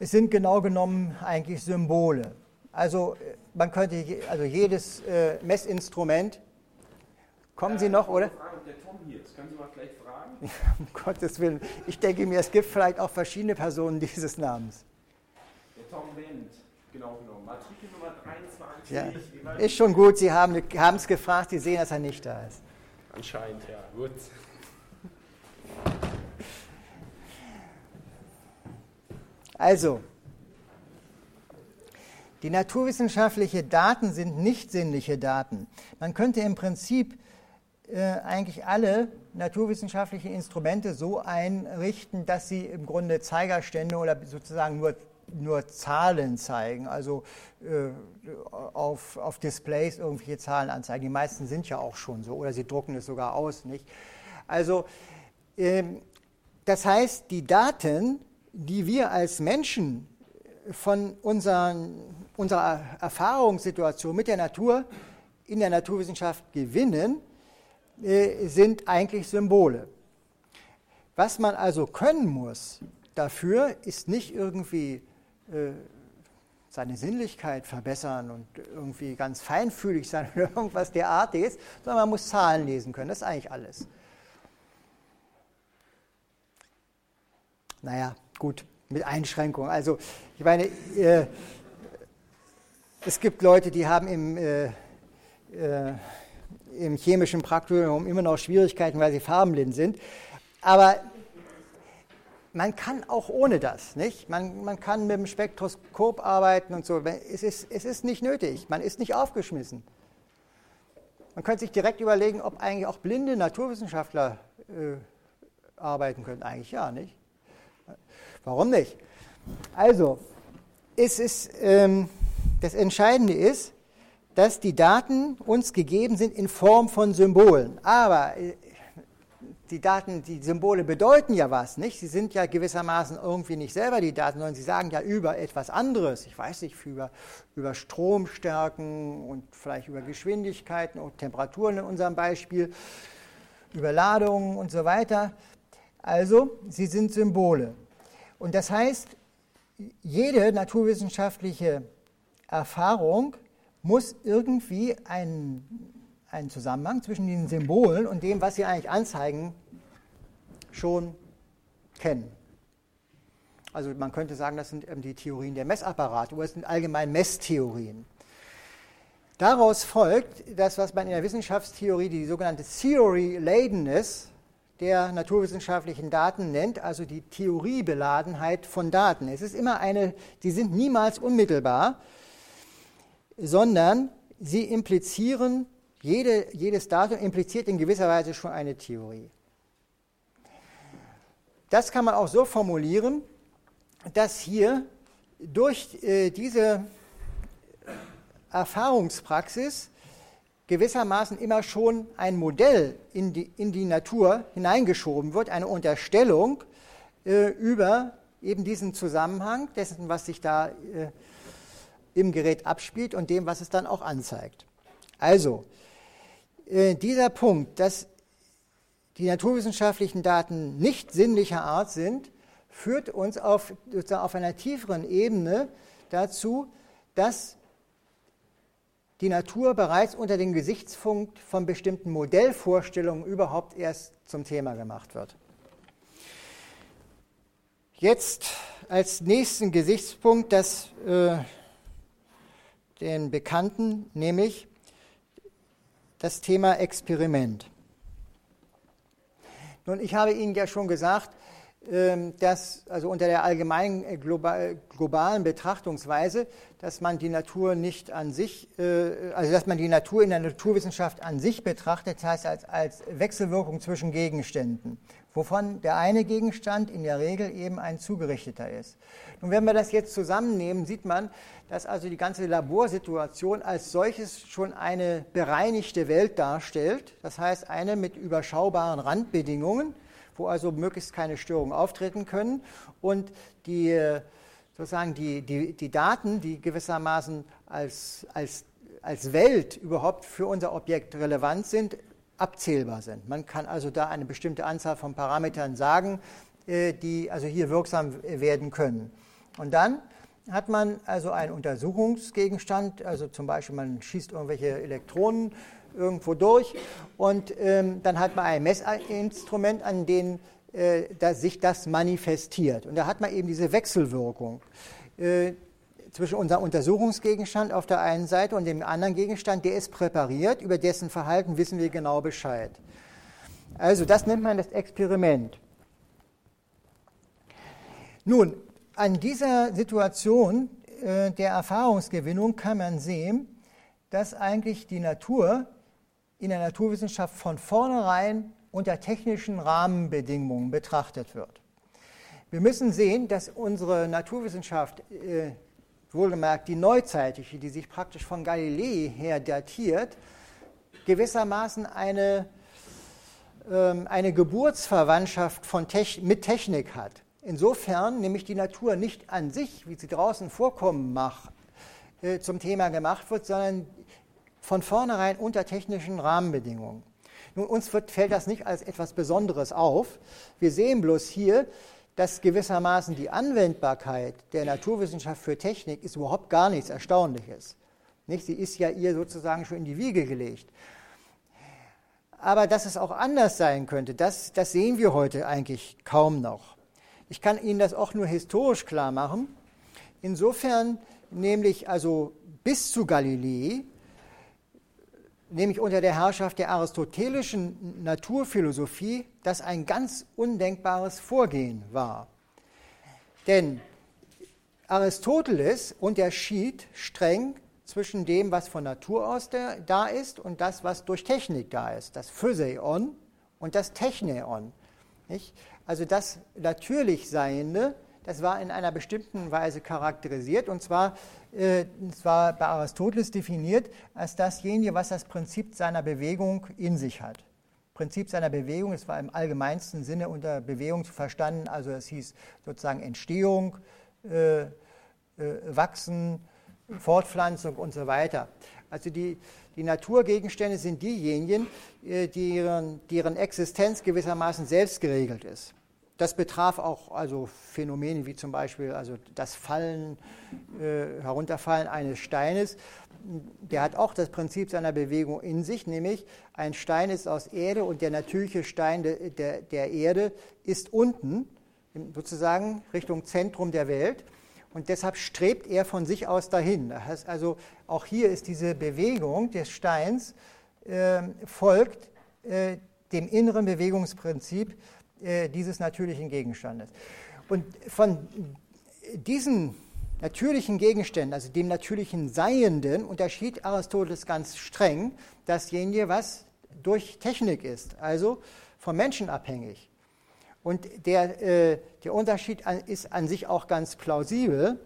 Es sind genau genommen eigentlich Symbole. Also äh, man könnte, also jedes äh, Messinstrument, kommen Sie noch, oder? Der Tom hier, das können Sie mal gleich fragen. (laughs) um Gottes Willen, ich denke mir, es gibt vielleicht auch verschiedene Personen dieses Namens. Der Tom Wendt. Genau genommen. Matrikel Nummer 23. Ja. Ist schon gut, Sie haben es gefragt, Sie sehen, dass er nicht da ist. Anscheinend, ja. Gut. Also, die naturwissenschaftlichen Daten sind nicht sinnliche Daten. Man könnte im Prinzip äh, eigentlich alle naturwissenschaftlichen Instrumente so einrichten, dass sie im Grunde Zeigerstände oder sozusagen nur nur Zahlen zeigen, also äh, auf, auf Displays irgendwelche Zahlen anzeigen. Die meisten sind ja auch schon so oder sie drucken es sogar aus, nicht? Also ähm, das heißt, die Daten, die wir als Menschen von unseren, unserer Erfahrungssituation mit der Natur in der Naturwissenschaft gewinnen, äh, sind eigentlich Symbole. Was man also können muss dafür, ist nicht irgendwie seine Sinnlichkeit verbessern und irgendwie ganz feinfühlig sein oder (laughs) irgendwas derartiges, sondern man muss Zahlen lesen können. Das ist eigentlich alles. Naja, gut, mit Einschränkungen. Also, ich meine, äh, es gibt Leute, die haben im, äh, äh, im chemischen Praktikum immer noch Schwierigkeiten, weil sie farbenblind sind. Aber man kann auch ohne das, nicht? Man, man kann mit dem Spektroskop arbeiten und so. Es ist, es ist nicht nötig, man ist nicht aufgeschmissen. Man könnte sich direkt überlegen, ob eigentlich auch blinde Naturwissenschaftler äh, arbeiten können. Eigentlich ja, nicht? Warum nicht? Also, es ist, ähm, das Entscheidende ist, dass die Daten uns gegeben sind in Form von Symbolen. Aber äh, die Daten, die Symbole bedeuten ja was, nicht? Sie sind ja gewissermaßen irgendwie nicht selber die Daten, sondern sie sagen ja über etwas anderes. Ich weiß nicht, über, über Stromstärken und vielleicht über Geschwindigkeiten und Temperaturen in unserem Beispiel, über Ladungen und so weiter. Also, sie sind Symbole. Und das heißt, jede naturwissenschaftliche Erfahrung muss irgendwie einen, einen Zusammenhang zwischen den Symbolen und dem, was sie eigentlich anzeigen, schon kennen. Also man könnte sagen, das sind die Theorien der Messapparate, oder es sind allgemein Messtheorien. Daraus folgt das, was man in der Wissenschaftstheorie die sogenannte Theory Ladenness der naturwissenschaftlichen Daten nennt, also die Theoriebeladenheit von Daten. Es ist immer eine, die sind niemals unmittelbar, sondern sie implizieren, jede, jedes Datum impliziert in gewisser Weise schon eine Theorie. Das kann man auch so formulieren, dass hier durch äh, diese Erfahrungspraxis gewissermaßen immer schon ein Modell in die, in die Natur hineingeschoben wird, eine Unterstellung äh, über eben diesen Zusammenhang dessen, was sich da äh, im Gerät abspielt und dem, was es dann auch anzeigt. Also, äh, dieser Punkt, dass die naturwissenschaftlichen Daten nicht sinnlicher Art sind, führt uns auf, auf einer tieferen Ebene dazu, dass die Natur bereits unter dem Gesichtspunkt von bestimmten Modellvorstellungen überhaupt erst zum Thema gemacht wird. Jetzt als nächsten Gesichtspunkt das, äh, den bekannten, nämlich das Thema Experiment. Nun, ich habe Ihnen ja schon gesagt, ähm, dass also unter der allgemeinen äh, globalen Betrachtungsweise, dass man die Natur nicht an sich, äh, also dass man die Natur in der Naturwissenschaft an sich betrachtet, das heißt als, als Wechselwirkung zwischen Gegenständen, wovon der eine Gegenstand in der Regel eben ein zugerichteter ist. Nun, wenn wir das jetzt zusammennehmen, sieht man, dass also die ganze Laborsituation als solches schon eine bereinigte Welt darstellt, das heißt eine mit überschaubaren Randbedingungen wo also möglichst keine Störungen auftreten können und die, sozusagen die, die, die Daten, die gewissermaßen als, als, als Welt überhaupt für unser Objekt relevant sind, abzählbar sind. Man kann also da eine bestimmte Anzahl von Parametern sagen, äh, die also hier wirksam werden können. Und dann hat man also einen Untersuchungsgegenstand, also zum Beispiel man schießt irgendwelche Elektronen irgendwo durch und ähm, dann hat man ein Messinstrument, an dem äh, sich das manifestiert. Und da hat man eben diese Wechselwirkung äh, zwischen unserem Untersuchungsgegenstand auf der einen Seite und dem anderen Gegenstand, der ist präpariert, über dessen Verhalten wissen wir genau Bescheid. Also das nennt man das Experiment. Nun, an dieser Situation äh, der Erfahrungsgewinnung kann man sehen, dass eigentlich die Natur in der Naturwissenschaft von vornherein unter technischen Rahmenbedingungen betrachtet wird. Wir müssen sehen, dass unsere Naturwissenschaft, äh, wohlgemerkt die neuzeitige, die sich praktisch von Galilei her datiert, gewissermaßen eine, ähm, eine Geburtsverwandtschaft von Techn mit Technik hat. Insofern nämlich die Natur nicht an sich, wie sie draußen vorkommen mag, äh, zum Thema gemacht wird, sondern von vornherein unter technischen Rahmenbedingungen. Nun, uns wird, fällt das nicht als etwas Besonderes auf. Wir sehen bloß hier, dass gewissermaßen die Anwendbarkeit der Naturwissenschaft für Technik ist überhaupt gar nichts Erstaunliches. Nicht? Sie ist ja ihr sozusagen schon in die Wiege gelegt. Aber dass es auch anders sein könnte, das, das sehen wir heute eigentlich kaum noch. Ich kann Ihnen das auch nur historisch klar machen. Insofern nämlich also bis zu Galilei nämlich unter der Herrschaft der aristotelischen Naturphilosophie, das ein ganz undenkbares Vorgehen war. Denn Aristoteles unterschied streng zwischen dem, was von Natur aus da ist und das, was durch Technik da ist, das Physeion und das Techneon. Nicht? Also das natürlich Seiende, das war in einer bestimmten Weise charakterisiert und zwar äh, es bei Aristoteles definiert als dasjenige, was das Prinzip seiner Bewegung in sich hat. Prinzip seiner Bewegung, es war im allgemeinsten Sinne unter Bewegung zu verstanden, also es hieß sozusagen Entstehung, äh, äh, Wachsen, Fortpflanzung und so weiter. Also die, die Naturgegenstände sind diejenigen, äh, deren, deren Existenz gewissermaßen selbst geregelt ist. Das betraf auch also Phänomene wie zum Beispiel also das Fallen, äh, Herunterfallen eines Steines. Der hat auch das Prinzip seiner Bewegung in sich, nämlich ein Stein ist aus Erde und der natürliche Stein de, de, der Erde ist unten, sozusagen Richtung Zentrum der Welt. Und deshalb strebt er von sich aus dahin. Das heißt also, auch hier ist diese Bewegung des Steins äh, folgt äh, dem inneren Bewegungsprinzip äh, dieses natürlichen Gegenstandes. Und von diesen natürlichen Gegenständen, also dem natürlichen Seienden, unterschied Aristoteles ganz streng dasjenige, was durch Technik ist, also vom Menschen abhängig. Und der, äh, der Unterschied an, ist an sich auch ganz plausibel,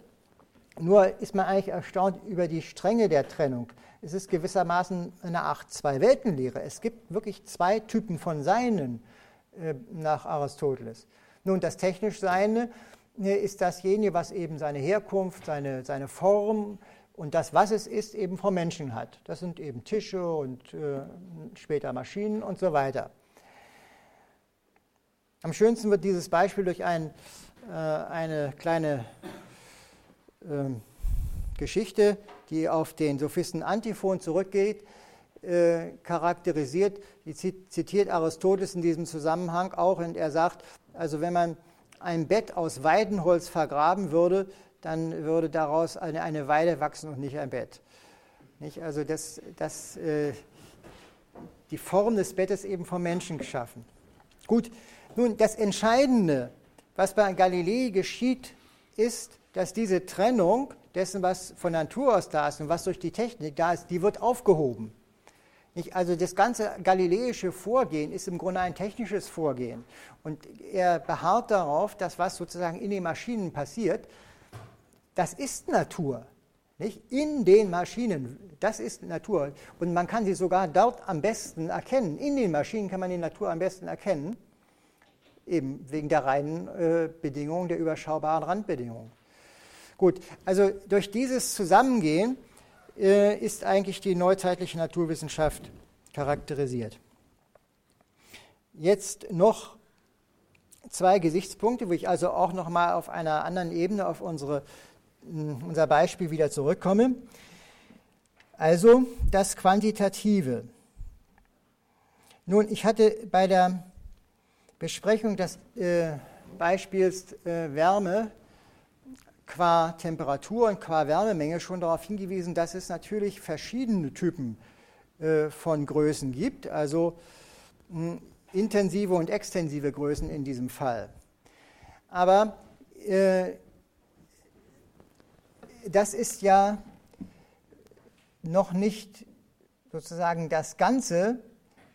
Nur ist man eigentlich erstaunt über die Strenge der Trennung. Es ist gewissermaßen eine Art Zwei-Welten-Lehre. Es gibt wirklich zwei Typen von Seinen nach Aristoteles. Nun, das technisch Seine äh, ist dasjenige, was eben seine Herkunft, seine, seine Form und das, was es ist, eben vom Menschen hat. Das sind eben Tische und äh, später Maschinen und so weiter. Am schönsten wird dieses Beispiel durch ein, äh, eine kleine äh, Geschichte, die auf den Sophisten Antiphon zurückgeht, äh, charakterisiert. Die zitiert Aristoteles in diesem Zusammenhang auch und er sagt, also wenn man ein Bett aus Weidenholz vergraben würde, dann würde daraus eine, eine Weide wachsen und nicht ein Bett. Nicht? Also das, das, äh, die Form des Bettes eben vom Menschen geschaffen. Gut, nun das Entscheidende, was bei Galilei geschieht, ist, dass diese Trennung dessen, was von Natur aus da ist und was durch die Technik da ist, die wird aufgehoben. Also das ganze galileische Vorgehen ist im Grunde ein technisches Vorgehen. Und er beharrt darauf, dass was sozusagen in den Maschinen passiert, das ist Natur. Nicht? In den Maschinen, das ist Natur. Und man kann sie sogar dort am besten erkennen. In den Maschinen kann man die Natur am besten erkennen, eben wegen der reinen äh, Bedingungen, der überschaubaren Randbedingungen. Gut, also durch dieses Zusammengehen äh, ist eigentlich die neuzeitliche Naturwissenschaft charakterisiert. Jetzt noch zwei Gesichtspunkte, wo ich also auch noch mal auf einer anderen Ebene auf unsere, unser Beispiel wieder zurückkomme. Also das Quantitative. Nun, ich hatte bei der Besprechung des äh, Beispiels äh, Wärme qua Temperatur und qua Wärmemenge schon darauf hingewiesen, dass es natürlich verschiedene Typen äh, von Größen gibt, also mh, intensive und extensive Größen in diesem Fall. Aber äh, das ist ja noch nicht sozusagen das Ganze,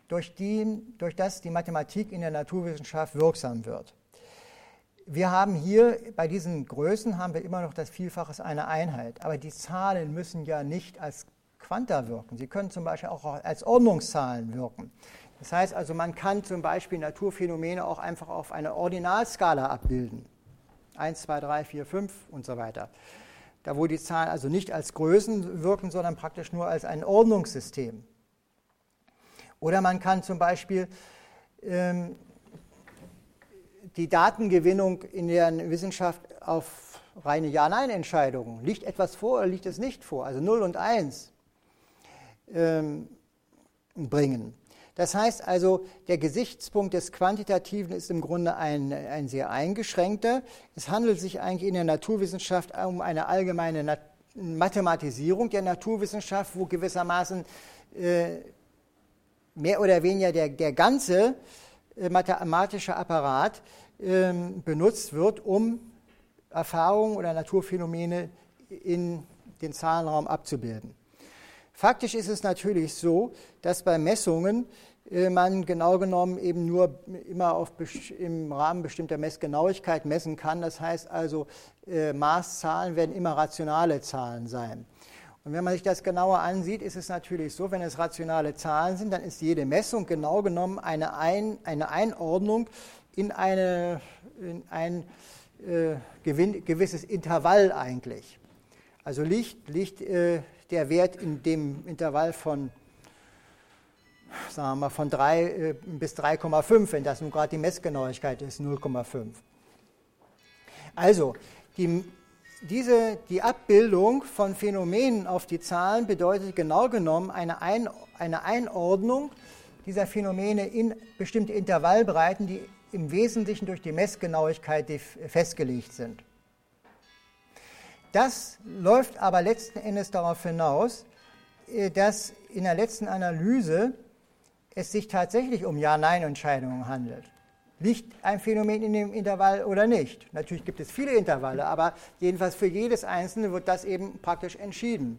durch, die, durch das die Mathematik in der Naturwissenschaft wirksam wird. Wir haben hier bei diesen Größen haben wir immer noch das Vielfache einer Einheit, aber die Zahlen müssen ja nicht als Quanta wirken. Sie können zum Beispiel auch als Ordnungszahlen wirken. Das heißt also, man kann zum Beispiel Naturphänomene auch einfach auf einer Ordinalskala abbilden. 1, 2, 3, 4, 5 und so weiter. Da wo die Zahlen also nicht als Größen wirken, sondern praktisch nur als ein Ordnungssystem. Oder man kann zum Beispiel ähm, die Datengewinnung in der Wissenschaft auf reine Ja-Nein-Entscheidungen. Liegt etwas vor oder liegt es nicht vor? Also 0 und 1 ähm, bringen. Das heißt also, der Gesichtspunkt des Quantitativen ist im Grunde ein, ein sehr eingeschränkter. Es handelt sich eigentlich in der Naturwissenschaft um eine allgemeine Nat Mathematisierung der Naturwissenschaft, wo gewissermaßen äh, mehr oder weniger der, der ganze äh, mathematische Apparat benutzt wird, um Erfahrungen oder Naturphänomene in den Zahlenraum abzubilden. Faktisch ist es natürlich so, dass bei Messungen äh, man genau genommen eben nur immer auf, im Rahmen bestimmter Messgenauigkeit messen kann. Das heißt also, äh, Maßzahlen werden immer rationale Zahlen sein. Und wenn man sich das genauer ansieht, ist es natürlich so, wenn es rationale Zahlen sind, dann ist jede Messung genau genommen eine, Ein, eine Einordnung in, eine, in ein äh, gewisses Intervall eigentlich. Also liegt, liegt äh, der Wert in dem Intervall von, sagen wir mal, von 3 äh, bis 3,5, wenn das nun gerade die Messgenauigkeit ist, 0,5. Also, die diese, die Abbildung von Phänomenen auf die Zahlen bedeutet genau genommen eine, Ein, eine Einordnung dieser Phänomene in bestimmte Intervallbreiten, die im Wesentlichen durch die Messgenauigkeit festgelegt sind. Das läuft aber letzten Endes darauf hinaus, äh, dass in der letzten Analyse es sich tatsächlich um Ja-Nein-Entscheidungen handelt. Liegt ein Phänomen in dem Intervall oder nicht? Natürlich gibt es viele Intervalle, aber jedenfalls für jedes einzelne wird das eben praktisch entschieden.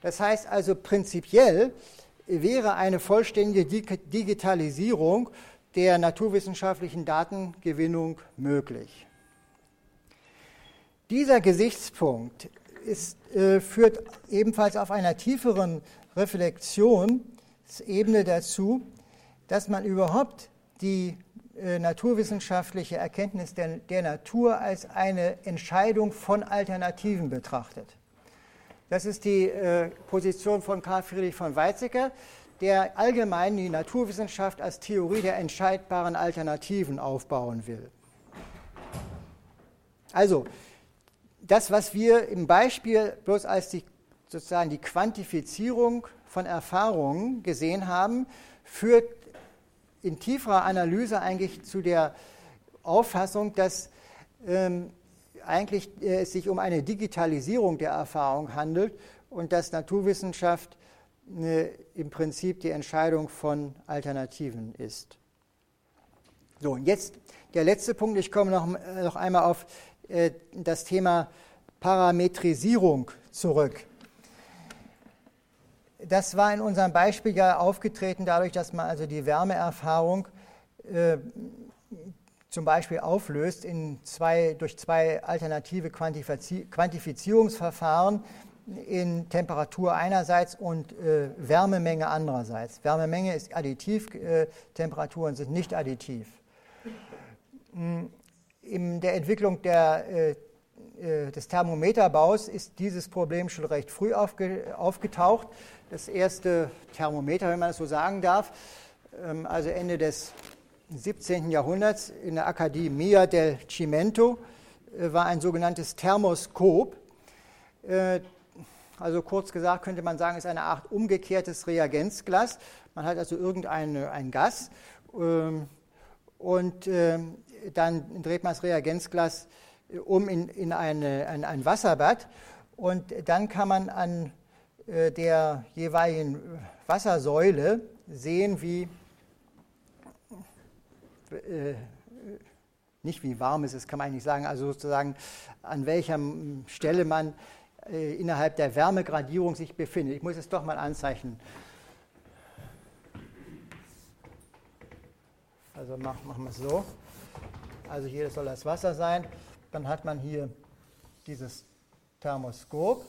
Das heißt also prinzipiell wäre eine vollständige Digitalisierung der naturwissenschaftlichen Datengewinnung möglich. Dieser Gesichtspunkt ist, äh, führt ebenfalls auf einer tieferen Reflexionsebene dazu, dass man überhaupt die äh, naturwissenschaftliche Erkenntnis der, der Natur als eine Entscheidung von Alternativen betrachtet. Das ist die äh, Position von Karl Friedrich von Weizsäcker, der allgemein die Naturwissenschaft als Theorie der entscheidbaren Alternativen aufbauen will. Also, das, was wir im Beispiel bloß als die, sozusagen die Quantifizierung von Erfahrungen gesehen haben, führt in tieferer Analyse eigentlich zu der Auffassung, dass ähm, eigentlich äh, es sich um eine Digitalisierung der Erfahrung handelt und dass Naturwissenschaft äh, im Prinzip die Entscheidung von Alternativen ist. So, und jetzt der letzte Punkt. Ich komme noch, äh, noch einmal auf äh, das Thema Parametrisierung zurück. Das war in unserem Beispiel ja aufgetreten dadurch, dass man also die Wärmeerfahrung äh, zum Beispiel auflöst in zwei, durch zwei alternative Quantifizierungsverfahren in Temperatur einerseits und äh, Wärmemenge andererseits. Wärmemenge ist additiv, äh, Temperaturen sind nicht additiv. Hm, in der Entwicklung der, äh, äh, des Thermometerbaus ist dieses Problem schon recht früh aufge, aufgetaucht. Das erste Thermometer, wenn man das so sagen darf, ähm, also Ende des 17. Jahrhunderts in der Accademia del Cimento, äh, war ein sogenanntes Thermoskop. Äh, also kurz gesagt könnte man sagen, es ist eine Art umgekehrtes Reagenzglas. Man hat also irgendein Gas ähm, und ähm, dann dreht man das Reagenzglas äh, um in, in, eine, in ein Wasserbad und dann kann man an der jeweiligen Wassersäule sehen, wie äh, nicht wie warm es ist, kann man eigentlich sagen, also sozusagen an welcher Stelle man äh, innerhalb der Wärmegradierung sich befindet. Ich muss es doch mal anzeichnen. Also machen, wir es so. Also hier soll das Wasser sein. Dann hat man hier dieses Thermoskop,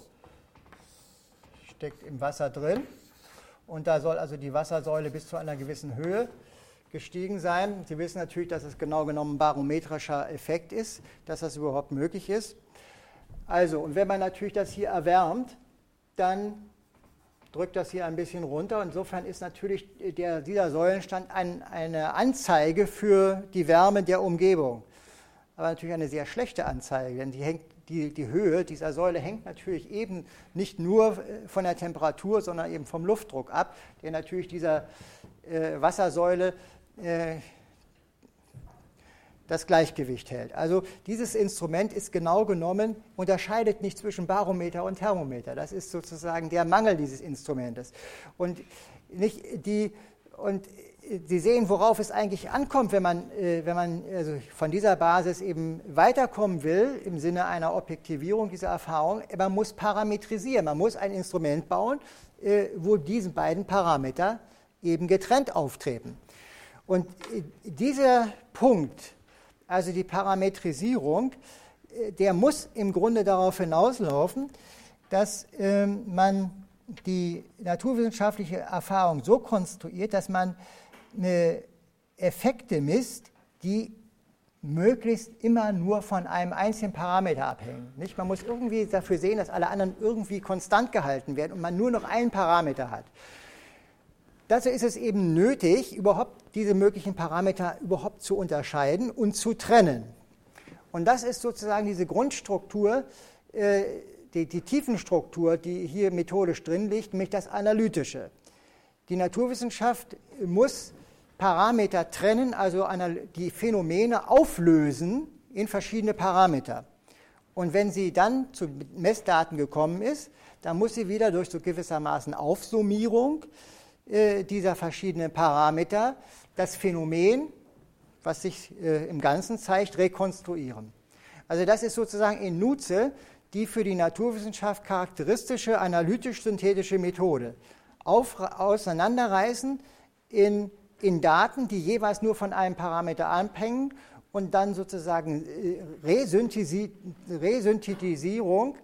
steckt im Wasser drin. Und da soll also die Wassersäule bis zu einer gewissen Höhe gestiegen sein. Sie wissen natürlich, dass es genau genommen ein barometrischer Effekt ist, dass das überhaupt möglich ist. Also, und wenn man natürlich das hier erwärmt, dann drückt das hier ein bisschen runter. Insofern ist natürlich der, dieser Säulenstand ein, eine Anzeige für die Wärme der Umgebung. Aber natürlich eine sehr schlechte Anzeige, denn die, hängt, die, die Höhe dieser Säule hängt natürlich eben nicht nur von der Temperatur, sondern eben vom Luftdruck ab, der natürlich dieser äh, Wassersäule äh, das Gleichgewicht hält. Also dieses Instrument ist genau genommen, unterscheidet nicht zwischen Barometer und Thermometer. Das ist sozusagen der Mangel dieses Instrumentes. Und, nicht die, und Sie sehen, worauf es eigentlich ankommt, wenn man, äh, wenn man also von dieser Basis eben weiterkommen will, im Sinne einer Objektivierung dieser Erfahrung. Man muss parametrisieren, man muss ein Instrument bauen, äh, wo diese beiden Parameter eben getrennt auftreten. Und dieser Punkt, also die Parametrisierung, äh, der muss im Grunde darauf hinauslaufen, dass ähm, man die naturwissenschaftliche Erfahrung so konstruiert, dass man Effekte misst, die möglichst immer nur von einem einzigen Parameter abhängen. Nicht? Man muss irgendwie dafür sehen, dass alle anderen irgendwie konstant gehalten werden und man nur noch einen Parameter hat. Dazu ist es eben nötig, überhaupt diese möglichen Parameter überhaupt zu unterscheiden und zu trennen. Und das ist sozusagen diese Grundstruktur, äh, die, die Tiefenstruktur, die hier methodisch drin liegt, nämlich das Analytische. Die Naturwissenschaft muss Parameter trennen, also die Phänomene auflösen in verschiedene Parameter. Und wenn sie dann zu Messdaten gekommen ist, dann muss sie wieder durch so gewissermaßen Aufsummierung dieser verschiedenen Parameter das Phänomen, was sich äh, im Ganzen zeigt, rekonstruieren. Also das ist sozusagen in Nutze die für die Naturwissenschaft charakteristische analytisch-synthetische Methode. Auf, auseinanderreißen in, in Daten, die jeweils nur von einem Parameter abhängen und dann sozusagen äh, Resynthetisierung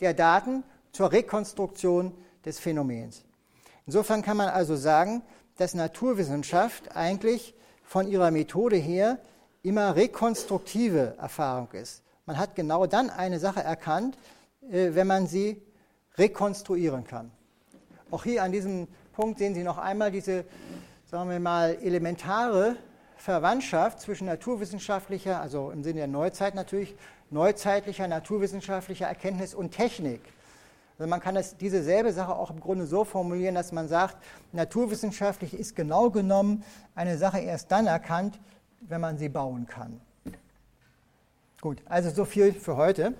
der Daten zur Rekonstruktion des Phänomens. Insofern kann man also sagen, dass Naturwissenschaft eigentlich von ihrer Methode her immer rekonstruktive Erfahrung ist. Man hat genau dann eine Sache erkannt, äh, wenn man sie rekonstruieren kann. Auch hier an diesem Punkt sehen Sie noch einmal diese, sagen wir mal, elementare Verwandtschaft zwischen naturwissenschaftlicher, also im Sinne der Neuzeit natürlich, neuzeitlicher naturwissenschaftlicher Erkenntnis und Technik. Also man kann das, diese selbe Sache auch im Grunde so formulieren, dass man sagt, naturwissenschaftlich ist genau genommen eine Sache erst dann erkannt, wenn man sie bauen kann. Gut, also so viel für heute.